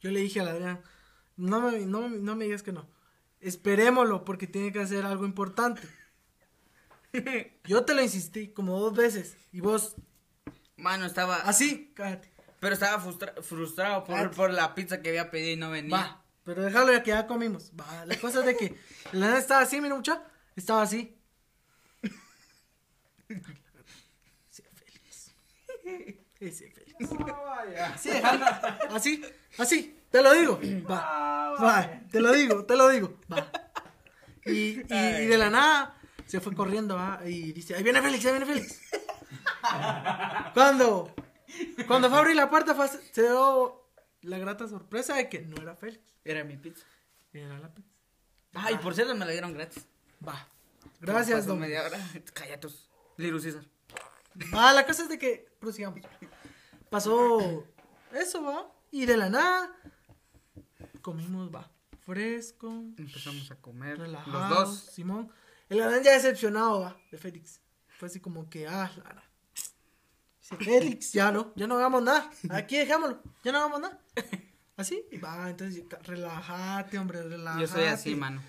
Yo le dije a la Adrián, no me, no, me- no me digas que no. Esperémoslo porque tiene que hacer algo importante. Yo te lo insistí como dos veces. Y vos, Mano, estaba. así, cállate. Pero estaba frustra- frustrado por, por la pizza que había pedido y no venía. Va, pero déjalo ya que ya comimos. Va, la cosa es de que la nena estaba así, mira mucha, estaba así. Ese Félix. Ese Félix. Sí, déjalo. Así, así, te lo digo. Va, va, te lo digo, te lo digo. Va. Y, y, y de la nada se fue corriendo, va, y dice, ahí viene Félix, ahí viene Félix. Cuando, cuando fue a abrir la puerta, fue se dio la grata sorpresa de que no era Félix, Era mi pizza. era la pizza. Ay, por cierto, me la dieron gratis. Va. Gracias, don. media hora. Little Caesar. Va, la cosa es de que, prosigamos. Pasó eso, va, y de la nada comimos, va, fresco, Empezamos a comer. Los dos. Simón. El Adán ya decepcionado, va, de Félix. Fue así como que, ah, Lara. Dice, Félix, ya no, ya no hagamos nada. Aquí dejámoslo, ya no hagamos nada. Así, va, entonces, relájate, hombre, relájate. Yo soy así, mano.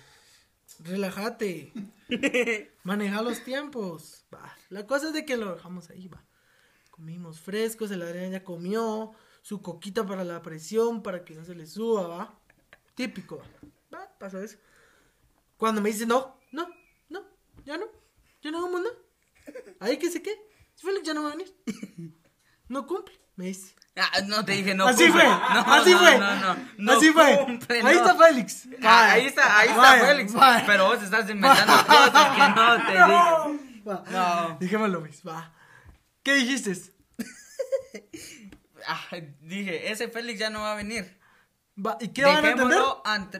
Relájate. Maneja los tiempos. Va. La cosa es de que lo dejamos ahí, va. Comimos frescos, el Adrián ya comió su coquita para la presión, para que no se le suba, va. Típico, va. Pasó eso. Cuando me dice, no, no, no, ya no, ya no vamos nada. Ahí que sé qué, Félix ya no va a venir. No cumple, me dice. Ah, no te dije no. así cumple. fue, No, así no, fue, No, no, no así fue. cumple, ahí no. está Félix. Ah, ahí está, ahí está Vaya, Félix. vaya. Pero vos estás inventando cosas que no te dije. Va. No. Dejémoslo, Luis, va. ¿Qué dijiste? Ah, dije, ese Félix ya no va a venir. Va, ¿Y qué van a entender?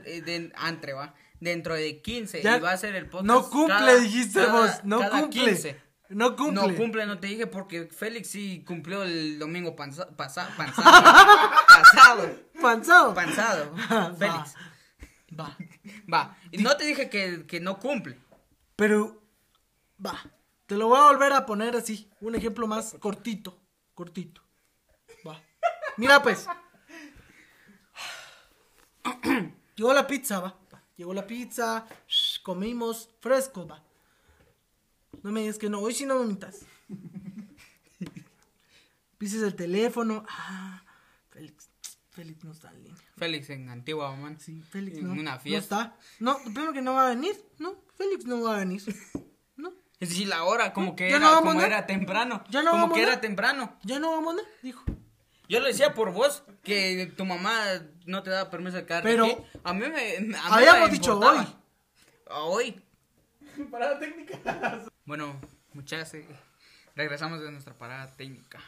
Eh, de- va. Dentro de 15 Ya- y va a ser el podcast. No cumple, cada- dijiste cada- vos. No cada cumple. 15. No cumple. No cumple, no te dije porque Félix sí cumplió el domingo panza, pasa- panzado. pasado. Panzado. Panzado. Félix. Va. Va. Y no te dije que, que no cumple. Pero, va. Te lo voy a volver a poner así. Un ejemplo más cortito. Cortito. Va. Mira, pues. Llegó la pizza, va. Llegó la pizza. shh, comimos. Fresco, va. No me digas que no. Hoy sí no me mitas. Pises el teléfono. Ah, Félix. Félix no está en línea. Félix en Antigua, man. Sí, Félix En no. una No fiesta. está. No, primero que no va a venir. No, Félix no va a venir. No. Es decir, la hora, como que Ya era, no como era temprano. Ya no como que era temprano. Ya no vamos a dijo. Yo lo decía por vos, que tu mamá no te da permiso de quedarte Pero- aquí. A mí me. A mí Habíamos me dicho hoy. A Hoy. Parada técnica. Bueno, muchachas, eh, regresamos de nuestra parada técnica.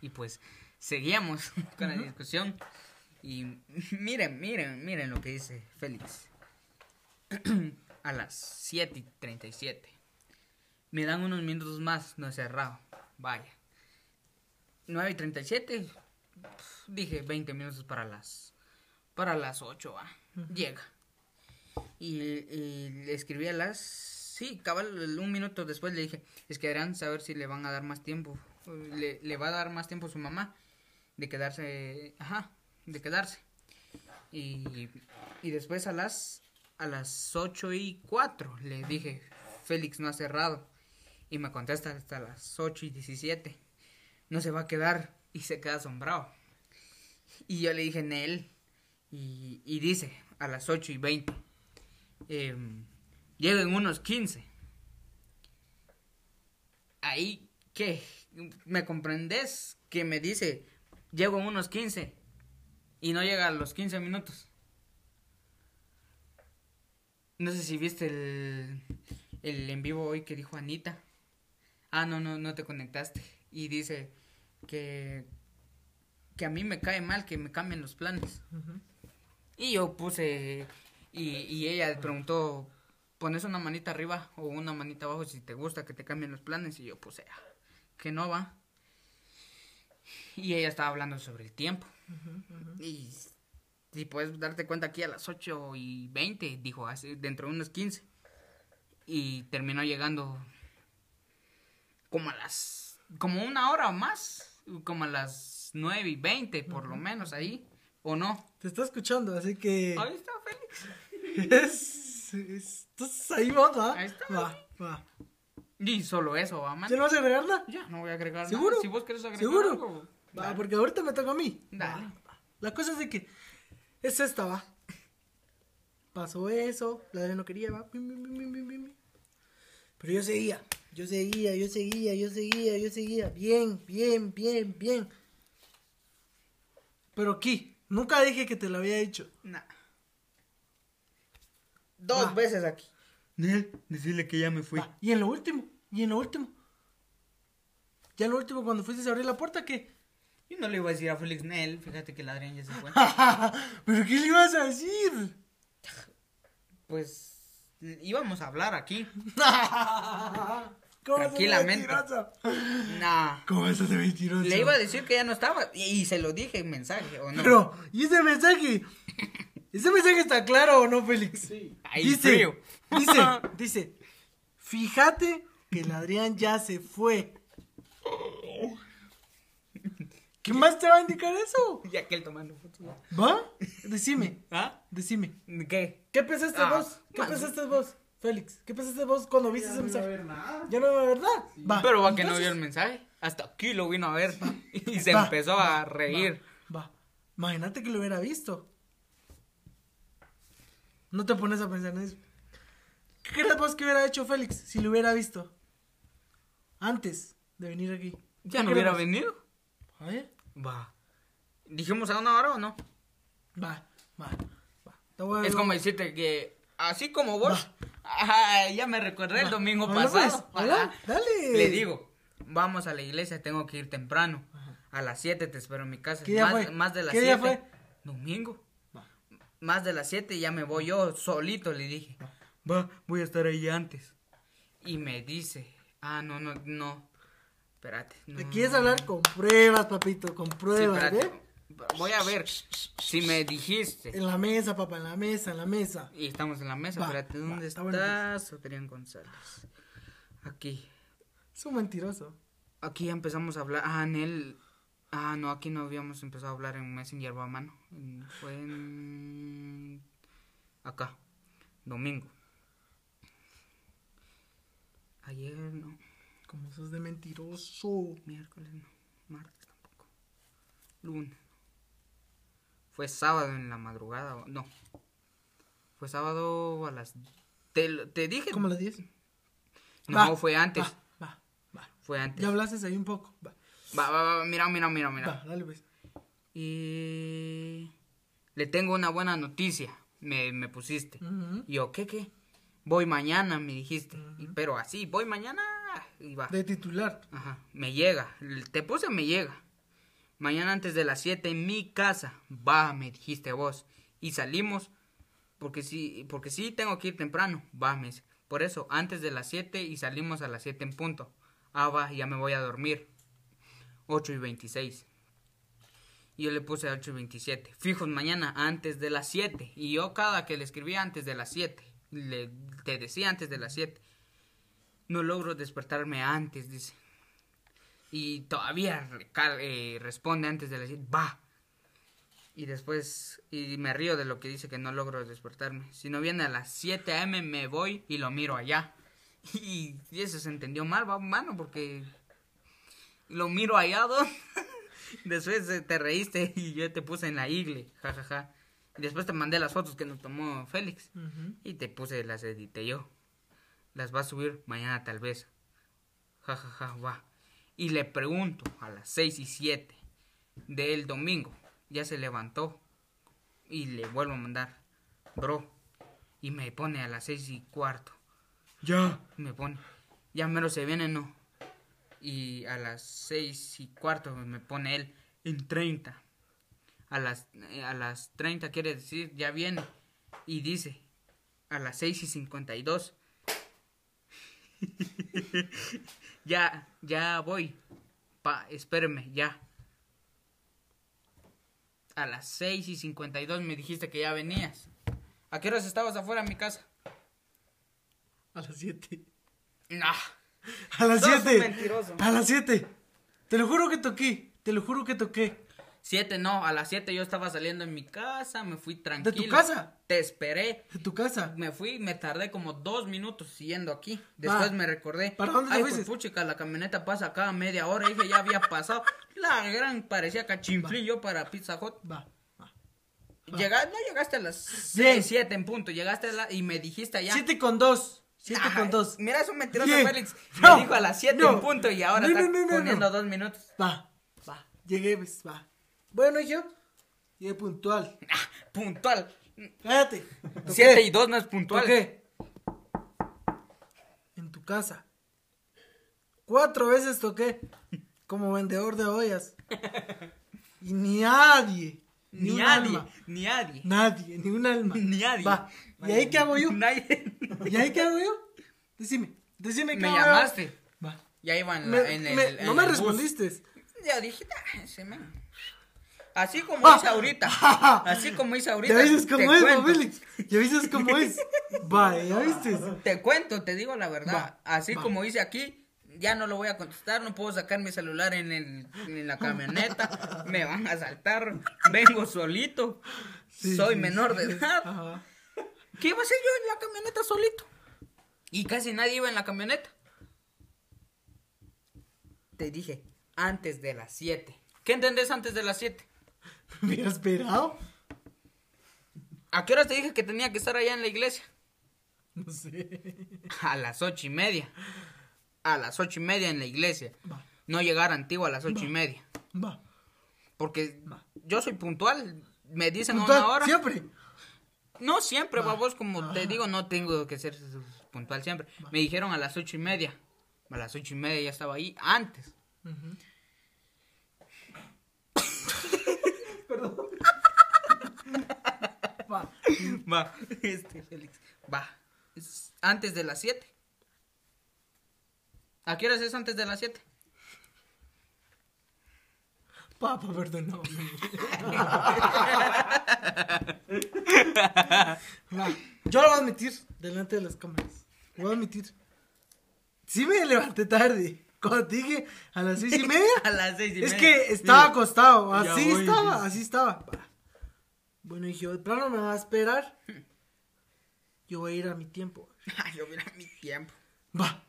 Y pues seguíamos con la discusión. Y miren, miren, miren lo que dice Félix. A las 7 y 37. Me dan unos minutos más, no he cerrado. Vaya. 9 y 37. Dije 20 minutos para las. Para las 8, va. Llega. Y, y le escribí a las... Sí, cabal, un minuto después le dije, es que harán saber si le van a dar más tiempo. Le, le va a dar más tiempo a su mamá de quedarse... Ajá, de quedarse. Y, y después a las... A las 8 y 4 le dije, Félix no ha cerrado. Y me contesta hasta las 8 y 17. No se va a quedar. Y se queda asombrado. Y yo le dije, Nel. Y, y dice, a las 8 y 20. Eh, llegan unos 15. Ahí, ¿qué? ¿Me comprendes? Que me dice, llego en unos 15. Y no llega a los 15 minutos. No sé si viste el, el en vivo hoy que dijo Anita. Ah, no, no, no te conectaste. Y dice que, que a mí me cae mal que me cambien los planes. Y yo puse, y, y ella preguntó, ¿pones una manita arriba o una manita abajo si te gusta que te cambien los planes? Y yo puse, "Ah, que no va. Y ella estaba hablando sobre el tiempo. Y si puedes darte cuenta aquí a las 8 y 20, dijo, hace, dentro de unos 15. Y terminó llegando como a las, como una hora o más, como a las 9 y 20 por lo menos ahí, ¿o no? Te está escuchando, así que... Ahí está Félix. Es, es- entonces ahí va, va. Ahí está, Va, va. Y solo eso, va, man. ¿Ya no vas a agregar nada? Ya, no voy a agregar ¿Seguro? nada. Si vos querés agregar ¿Seguro? algo, Va, dale. porque ahorita me toca a mí. Dale. Va. La cosa es de que es esta, va. Pasó eso, la de no quería, va. Pero yo seguía, yo seguía, yo seguía, yo seguía, yo seguía. Bien, bien, bien, bien. Pero aquí, nunca dije que te lo había dicho. Nah. Dos Va. veces aquí. Nel, decirle que ya me fui. Va, Y en lo último, y en lo último. Ya en lo último, cuando fuiste a abrir la puerta, ¿qué? Yo no le iba a decir a Félix Nel, fíjate que el Adrián ya se fue. ¿Pero qué le ibas a decir? pues íbamos a hablar aquí. ¿Cómo estás de Tranquilamente. Nah. ¿Cómo estás de mentiroso? Le iba a decir que ya no estaba y, y se lo dije en mensaje, ¿o no? Pero, ¿y ese mensaje? ¿Ese mensaje está claro o no, Félix? Sí. Ahí dice, frío. dice, dice, fíjate que el Adrián ya se fue. ¿Qué más te va a indicar eso? Ya que él tomando fotos. ¿Va? Decime, ¿Ah? decime. ¿Qué? ¿Qué pensaste Ah, vos? ¿Qué man. pensaste vos, Félix? ¿Qué pensaste vos cuando viste Ya ese no iba a mensaje? ver nada. ¿Ya no iba a ver nada? Va. Pero va que no vio el mensaje. Hasta aquí lo vino a ver y se Va, empezó va, a reír. Va, va. Imagínate que lo hubiera visto. No te pones a pensar en eso. ¿Qué crees vos que hubiera hecho Félix si lo hubiera visto? Antes de venir aquí. ¿Ya ¿Qué no hubiera venido? A ver. Va. ¿Dijimos a una hora o no? Va, va, va. Te voy a- Es como decirte que, así como vos, ah, ya me recordé el Va. domingo pasado. pues, habla, Ajá. dale. Le digo, vamos a la iglesia, tengo que ir temprano. A las 7 te espero en mi casa. ¿Qué día más, fue? más de las ¿Qué día 7. fue? Domingo. Va. Más de las 7 ya me voy yo solito, le dije. Va, voy a estar ahí antes. Y me dice, ah, no, no, no. Espérate. No, Te quieres hablar con pruebas, papito, con Sí, pruebas, espérate. ¿eh? Voy a ver si me dijiste. En la mesa, papá, en la mesa, en la mesa. Y estamos en la mesa, Va, espérate, va, ¿dónde está pues. estás, Adrián González? Aquí. Es un mentiroso. Aquí ya empezamos a hablar. Ah, en el. Ah, no, aquí no habíamos empezado a hablar en Messenger va mano. Fue en. Acá. Domingo. Ayer no. Como sos de mentiroso. Miércoles no. Martes tampoco. Lunes. Fue sábado en la madrugada. o- No. Fue sábado a las. Te, te dije. ¿Cómo las 10? No, Va, fue antes. Va, va, va. Fue antes. Ya hablaste ahí un poco. Va, Va, va, va, mira, mira, mira, mira. va, dale pues. Y le tengo una buena noticia, me, me pusiste. Y yo, ¿qué, qué? Voy mañana, me dijiste. Pero así, voy mañana y va. De titular. Ajá, me llega. Te puse me llega. Mañana antes de las 7 en mi casa. Va, me dijiste vos. Y salimos porque sí, porque sí tengo que ir temprano. Va, me dice. Por eso, antes de las 7 y salimos a las 7 en punto. Ah, va, ya me voy a dormir. 8 y 26. Y yo le puse 8 y 27. Fijos mañana antes de las 7. Y yo cada que le escribía antes de las 7. Le, te decía antes de las 7. No logro despertarme antes, dice. Y todavía eh, responde antes de 7. Va. Y después, y me río de lo que dice que no logro despertarme. Si no viene a las 7 a.m. me voy y lo miro allá. Y, y eso se entendió mal, va, mano, porque lo miro allá, don. Después eh, te reíste y yo te puse en la igle, jajaja. Y después te mandé las fotos que nos tomó Félix. Y te puse, las edité yo. Las va a subir mañana tal vez. Ja, ja, ja, va. Y le pregunto a las 6 y 7 del domingo. Ya se levantó. Y le vuelvo a mandar. Bro. Y me pone a las 6 y cuarto. Ya. Me pone. Ya mero se viene, no. Y a las 6 y cuarto me pone él en 30. A las, eh, a las 30 quiere decir, ya viene. Y dice, a las 6 y 52. ya, ya voy. Pa, espéreme, ya. A las 6 y 52 me dijiste que ya venías. ¿A qué horas estabas afuera de mi casa? A las 7. Nah. A las Sos un 7. mentiroso. A las 7. Te lo juro que toqué. Te lo juro que toqué. 7 no, a las 7 yo estaba saliendo en mi casa, me fui tranquilo. tu casa? Te esperé. De tu casa. Me fui, me tardé como dos minutos siguiendo aquí. Después Va. me recordé. ¿Para dónde te Ay, fuiste? pues, puchica, la camioneta pasa cada media hora. Dije, ya había pasado. La gran parecía cachinflín yo para Pizza Hut. Va. va. Llega- no llegaste a las Bien. 6, 7 en punto. Llegaste a la, y me dijiste allá. 7 con 2. 7 Ajá, con 2. Mira, es un mentiroso. Félix. No, me dijo a las 7 no. en punto y ahora No, está no, no, no, poniendo no. dos minutos. Va. Va. Llegué, pues, va. Bueno, yo. Llegué puntual. Ah, puntual. Cállate. 7 y 2 no es puntual. Toqué. En tu casa. Cuatro veces toqué como vendedor de ollas. Y ni nadie. Ni, nadie, alma. ni nadie. Nadie, ni un alma. Ni nadie. Va. ¿Y ahí qué hago yo? Nadie. ¿Y ahí qué hago yo? Decime. Decime qué Me hago yo. llamaste. Va. Ya iba en, Me- la, en el. me- en no me bus. respondiste. Ya dije, "Ah, ese men". Así como hice ahorita. Así como hice ahorita. Ya viste te cómo es, cuento. ¿no, Félix. Ya viste cómo es. Vale, ya viste. Te cuento, te digo la verdad. Va, Así va. como hice aquí, ya no lo voy a contestar. No puedo sacar mi celular en, el, en la camioneta. me van a asaltar. Vengo solito. Sí, Soy sí, menor de edad. Ajá. ¿Qué iba a hacer yo en la camioneta solito? Y casi nadie iba en la camioneta. Te dije, antes de las 7. ¿Qué entendés antes de las 7? ¿Me hubiera esperado? ¿A qué horas te dije que tenía que estar allá en la iglesia? No sé. A las ocho y media. A las ocho y media en la iglesia. Va. No llegar a Antigua a las ocho y media. Va. Porque Va. yo soy puntual. Me dicen Puntual, una hora. Siempre. No siempre, babos, como te digo, no tengo que ser puntual siempre. Me dijeron a las ocho y media. A las ocho y media ya estaba ahí antes. Va, este Félix. Va. Es antes de las 7. ¿A qué horas es antes de las 7? Papá, perdóname. Va. Yo lo voy a admitir delante de las cámaras. Lo voy a admitir. Sí me levanté tarde. Cuando te dije a las seis y media. A las seis y es media. que estaba acostado. Así voy, estaba, así estaba. Va. Bueno, dije, de plano me va a esperar. Yo voy a ir a mi tiempo. Ay, yo mira mi tiempo. Va.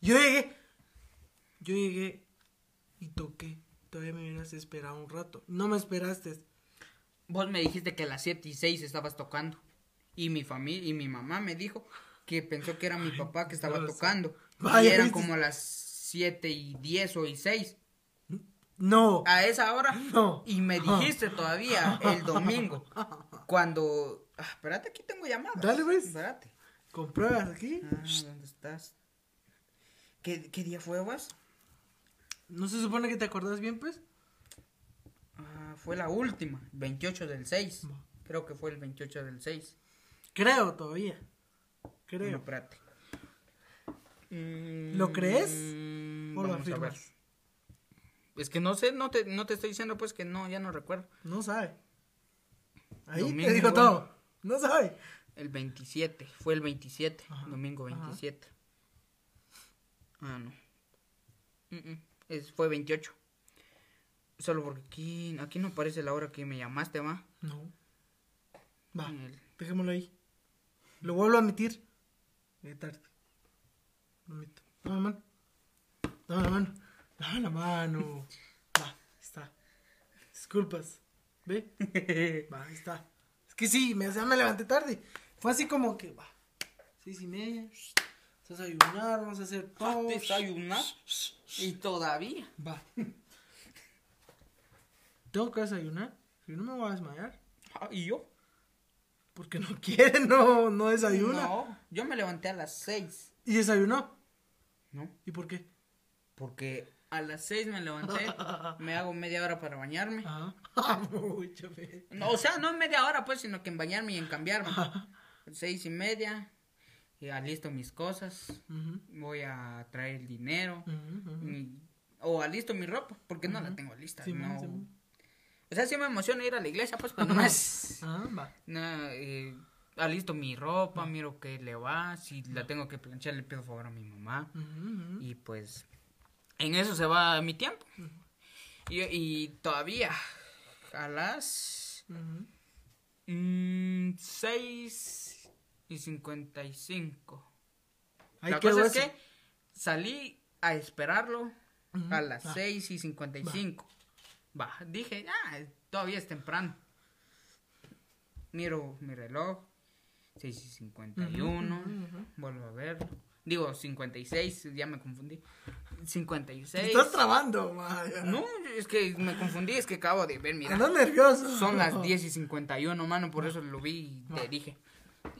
Yo llegué. Yo llegué y toqué. Todavía me hubieras esperado un rato. No me esperaste. Vos me dijiste que a las 7 y 6 estabas tocando. Y mi familia y mi mamá me dijo que pensó que era mi papá que estaba Dios. tocando. Vaya, y eran como las 7 y 10 o y 6. No. A esa hora. No. Y me dijiste todavía el domingo. Cuando. Ah, espérate, aquí tengo llamadas. Dale, pues. Espérate. ¿Compruebas aquí? Ah, ¿dónde estás? ¿Qué, qué día fue, vos? ¿No se supone que te acordás bien, pues? Ah, fue la última, 28 del 6. Va. Creo que fue el 28 del 6. Creo todavía. No, Creo. espérate. ¿Lo crees? Mm, ¿O lo vamos a ver. afirmas? Es que no sé, no te, no te estoy diciendo pues que no, ya no recuerdo. No sabe. Ahí Domingo, te digo bueno. todo. No sabe. El 27, fue el 27, Ajá, domingo ajá. 27. Ah, no. Es, fue 28. Solo porque aquí, aquí no aparece la hora que me llamaste, va. No. Va. El- Dejémoslo ahí. Lo vuelvo a admitir. Llegué tarde. Lo admito. Dame la mano. Dame la mano. Dame la mano. Va, está. Disculpas. ¿Ve? Va, está. Es que sí, me, ya me levanté tarde. Fue así como que, va. Seis y media. Vamos a desayunar, vamos a hacer todo. Desayunar. Y todavía. Va. Tengo que desayunar. Si no me voy a desmayar. Ah, ¿Y yo? Porque no quiere, no, no desayuna. No, yo me levanté a las 6. ¿Y desayunó? ¿No? ¿Y por qué? Porque a las 6 me levanté, me hago media hora para bañarme. Ajá. Mucho, fe. No, o sea, no media hora, pues, sino que en bañarme y en cambiarme. Seis y media, y alisto mis cosas, voy a traer el dinero, ujú, ujú. mi- o alisto mi ropa, porque no la tengo lista. Simón, no. O sea, sí me emociona ir a la iglesia, pues, pero no es... Ah, va. No, eh, alisto mi ropa, miro que le va, si la tengo que planchar le pido favor a mi mamá. Y pues en eso se va mi tiempo. Y, y todavía a las Ujú. mm, 6 y 55. Ay, La cosa es que salí a esperarlo Ujú. a las Va. 6 y 55. Va, dije, ah, todavía es temprano. Miro mi reloj, 6 y 51, Ujú, ujú, ujú. vuelvo a verlo. Digo, 56, ya me confundí. 56. Te estás trabando, ma. No, es que me confundí, es que acabo de ver, mira. Andas nervioso. Son las 10 y 51, mano, por eso lo vi y te dije.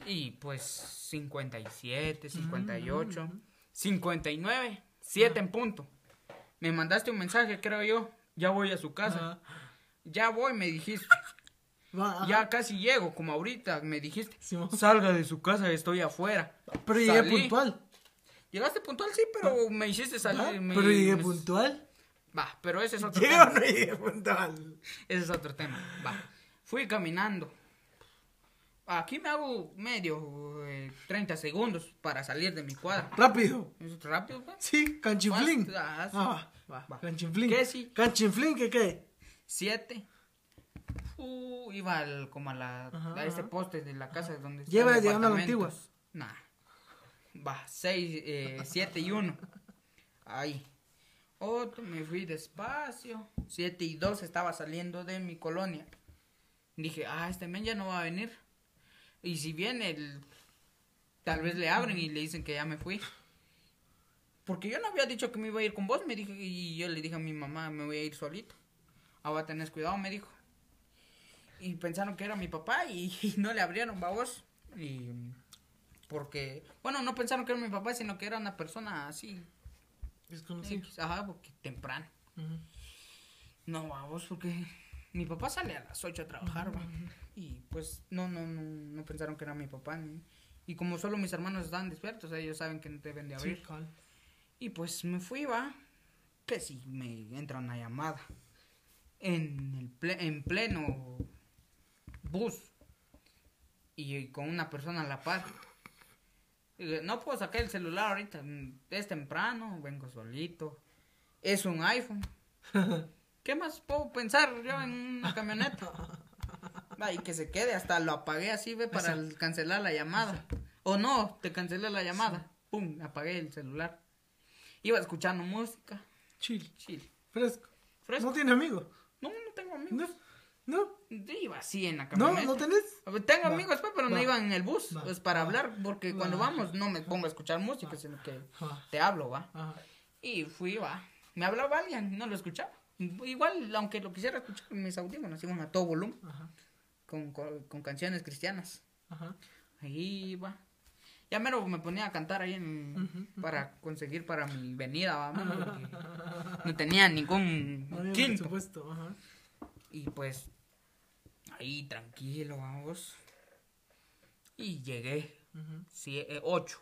Y pues 57, 58, 59, 7 en punto. Me mandaste un mensaje, creo yo. Ya voy a su casa. Ajá. Ya voy, me dijiste. Va. Ya casi llego, como ahorita me dijiste. Simón. Salga de su casa, estoy afuera. Pero llegué puntual. Llegaste puntual, sí, pero me hiciste ¿va? salir. me- Pero llegué me- puntual. Va, pero ese es otro ¿Llegué o tema. no llegué puntual? Ese es otro tema. Va. Fui caminando. Aquí me hago medio eh, 30 segundos para salir de mi cuadra. Rápido. ¿Es rápido, pues? Sí, canchiflín. Pues, ah, sí. Ah, va, Va. Canchiflín. ¿Qué sí? Canchiflín, ¿qué qué? Siete. Uh, iba al- como a, la, Ajá, a ese ajá. poste de la casa donde están Lleva llegando a la departamentos. Nah. Va, seis, eh, siete y uno. Ahí. Otro, me fui despacio. Siete y dos estaba saliendo de mi colonia. Dije, ah, este men ya no va a venir. Y si viene, tal vez le abren y le dicen que ya me fui. Porque yo no había dicho que me iba a ir con vos, me dije, y yo le dije a mi mamá, me voy a ir solito. Ahora tenés cuidado, me dijo. Y pensaron que era mi papá y, y no le abrieron, babos. Y porque, bueno, no pensaron que era mi papá, sino que era una persona así. Desconocido. X, Ajá, porque temprano. No, vamos, porque mi papá sale a las 8 a trabajar, va. Y pues no, no, no, no pensaron que era mi papá. ni- Y como solo mis hermanos estaban despiertos, ellos saben que no deben de abrir. Sí, cal. Y pues me fui, va. Que si me entra una llamada. En, el ple- en pleno bus. Y, con una persona a la par. No puedo sacar el celular ahorita. mm, Es temprano, vengo solito. Es un iPhone. ¿Qué más puedo pensar yo en una camioneta? Va, y que se quede, hasta lo apagué así, ve, para el- cancelar la llamada. O no, te cancelé la llamada. Pum, apagué el celular. Iba escuchando música. Chill. Chill. Fresco. Fresco. ¿No tiene amigos? No, no tengo ¿No? ¿No? Iba así en la ¿No? camioneta. ¿No tenés? A ver, Tengo Va, amigos, pues, pero no va, iban en el bus. va, Pues para hablar, porque cuando va. vamos no me pongo a escuchar música, sino que te hablo, va. Ajá. Y fui, va. Me hablaba alguien, no lo escuchaba. Igual, aunque lo quisiera escuchar, mis audífonos iban a todo volumen, Ajá. con, con, con canciones cristianas. Ajá. Ahí va. Ya mero me ponía a cantar ahí en, para conseguir para mi venida, va, no tenía ningún No quinto. presupuesto. Ajá. Y pues, ahí tranquilo, vamos. Y llegué, sie- eh, ocho.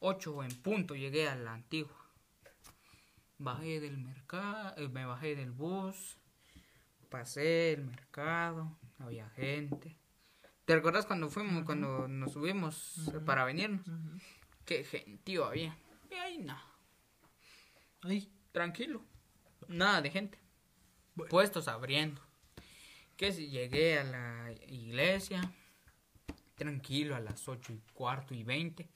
Ocho en punto llegué a la antigua. Bajé del mercado, me bajé del bus, pasé el mercado, había gente. ¿Te recuerdas cuando fuimos, cuando nos subimos eh, para venirnos? Qué gentío había. Y ahí nada, Ahí. tranquilo. Nada de gente. Bueno. Puestos abriendo. Que si llegué a la iglesia, tranquilo, a las ocho y cuarto y veinte.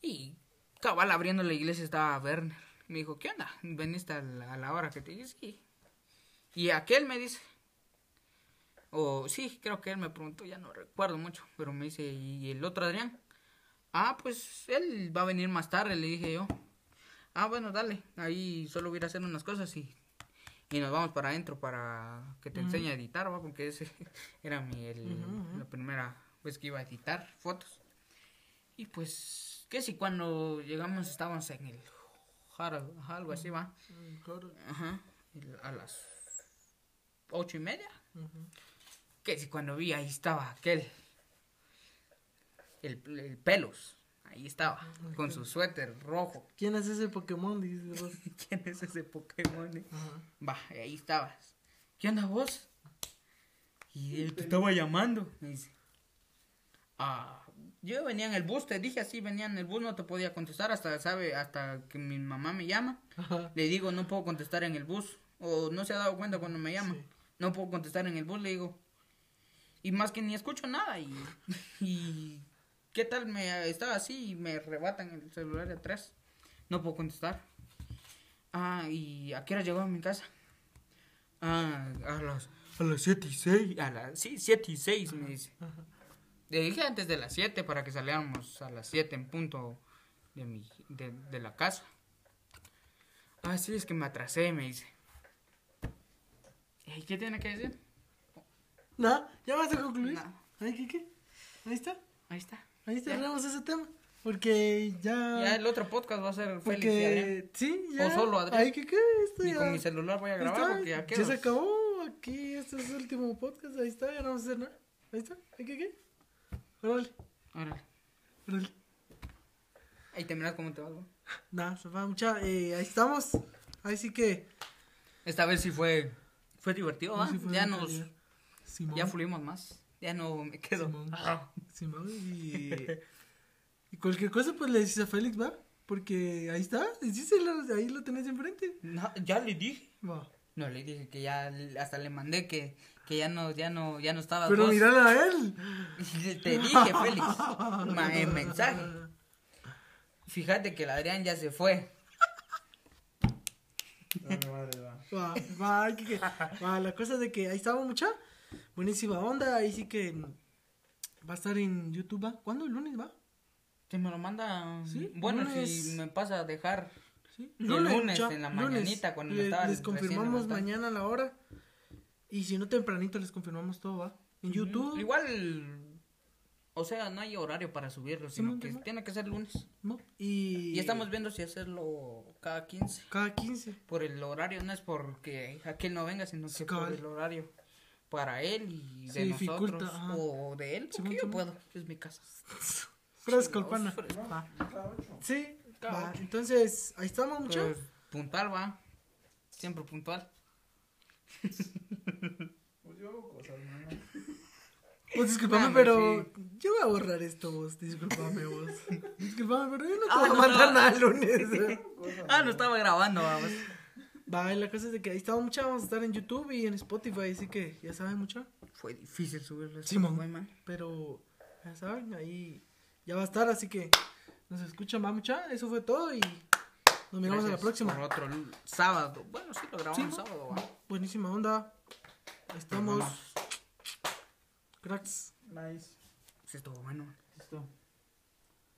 Y cabal abriendo la iglesia estaba Werner. Me dijo, ¿qué onda? ¿Veniste a la, a la hora que te dije? Y aquel me dice, o sí, creo que él me preguntó, ya no recuerdo mucho, pero me dice, ¿y el otro Adrián? Ah, pues él va a venir más tarde, le dije yo. Ah, bueno, dale, ahí solo voy a hacer unas cosas y, y nos vamos para adentro para que te enseñe a editar, ¿va? Porque ese era mi, el- la primera vez que iba a editar fotos. Y pues, que si cuando llegamos estábamos en el ajá, algo así, va. Ajá, a las ocho y media. Que si cuando vi ahí estaba aquel, el, el pelos, ahí estaba, con su suéter rojo. ¿Quién es ese Pokémon? Dices vos. ¿Quién es ese Pokémon? Ajá. Va, ahí estabas. ¿qué onda vos? Y él te estaba llamando, me dice. Ah, yo venía en el bus, te dije así, venía en el bus, no te podía contestar hasta, ¿sabe? Hasta que mi mamá me llama. Ajá. Le digo, no puedo contestar en el bus. O no se ha dado cuenta cuando me llama. Sí. No puedo contestar en el bus, le digo. Y más que ni escucho nada. Y, y ¿qué tal? Me estaba así y me arrebatan el celular de atrás. No puedo contestar. Ah, ¿y a qué hora llegó a mi casa? Ah, a las, a las 7 y 6. A las, sí, 7 y 6, me dice. Le dije antes de las 7 para que saliéramos a las 7 en punto de, mi, de, de la casa. Ah, sí, es que me atrasé, me dice. ¿Y qué tiene que decir? ¿No? ¿Ya vas a concluir? No. ¿Ay, qué, qué? Ahí está. Ahí está. Ahí Ya. cerramos ese tema. Porque ya. Ya el otro podcast va a ser Félix y Adrián. porque. Sí, ya. O solo Adrián. Ay, qué, qué. Esto ya. con mi celular voy a Ahí grabar está, porque ya ya quedo. se acabó. Aquí, este es el último podcast. Ahí está, ya no vamos a hacer nada. Ahí está. ¿Ay, qué, qué? Órale, Órale. órale. Ahí terminas cómo te va, güey. Nada, se va mucha. Eh, ahí estamos. Ahí sí que. Esta vez sí fue, fue divertido, ¿va? sí ya nos. Simón. ya fluimos más. Ya no me quedo. Simón. Ah. Simón, y, y cualquier cosa, pues le dices a Félix, va. Porque ahí está, decíselo, ahí lo tenés enfrente. No, ya le dije. Va. No, le dije que ya, hasta le mandé que, que ya no, ya no, ya no estaba Pero mírala a él. Te dije, Félix, ma- en mensaje. Fíjate que el Adrián ya se fue. Vale, madre, va. Va, va, que- va, la cosa de que ahí estaba mucha. Buenísima onda, ahí sí que va a estar en YouTube, ¿va? ¿Cuándo? ¿El lunes, va? Si me lo manda. Sí, bueno, lunes. si me pasa a dejar. Sí, El lunes, en la lunes. mañanita, cuando Le- estaba Les confirmamos mañana la hora. Y si no tempranito les confirmamos todo, ¿va? En YouTube. Igual. O sea, no hay horario para subirlo, sino que tiene que ser lunes. ¿no? Y, Y estamos viendo si hacerlo cada 15. Cada 15. Por el horario, no es porque aquel no venga, sino que por cabal. el horario. Para él y de dificulta, nosotros. O de él, porque yo puedo. Es mi casa. Fresco, el pana. Fresco. Va. Sí, va, entonces, ahí estamos, mucho. Pues, puntual, va. Siempre puntual. Pues yo hago cosas. Pues disculpame, pero sí. yo voy a borrar esto, vos. Disculpame, vos. Disculpame, pero yo no te Ah, voy a no, mandar no. nada el lunes. Ah, no estaba grabando, vamos. Va, y la cosa es de que ahí estamos, mucha. Vamos a estar en YouTube y en Spotify, así que ya saben, mucha. Fue difícil subirlo. Simón. Muy mal. Pero ya saben, ahí ya va a estar, así que nos escuchan, va, mucha. Eso fue todo y nos miramos a la próxima. Por otro sábado. Bueno, sí, lo grabamos Sí, sábado, va. Buenísima onda. Estamos. Cracks. Nice. Sí, estuvo bueno. Listo.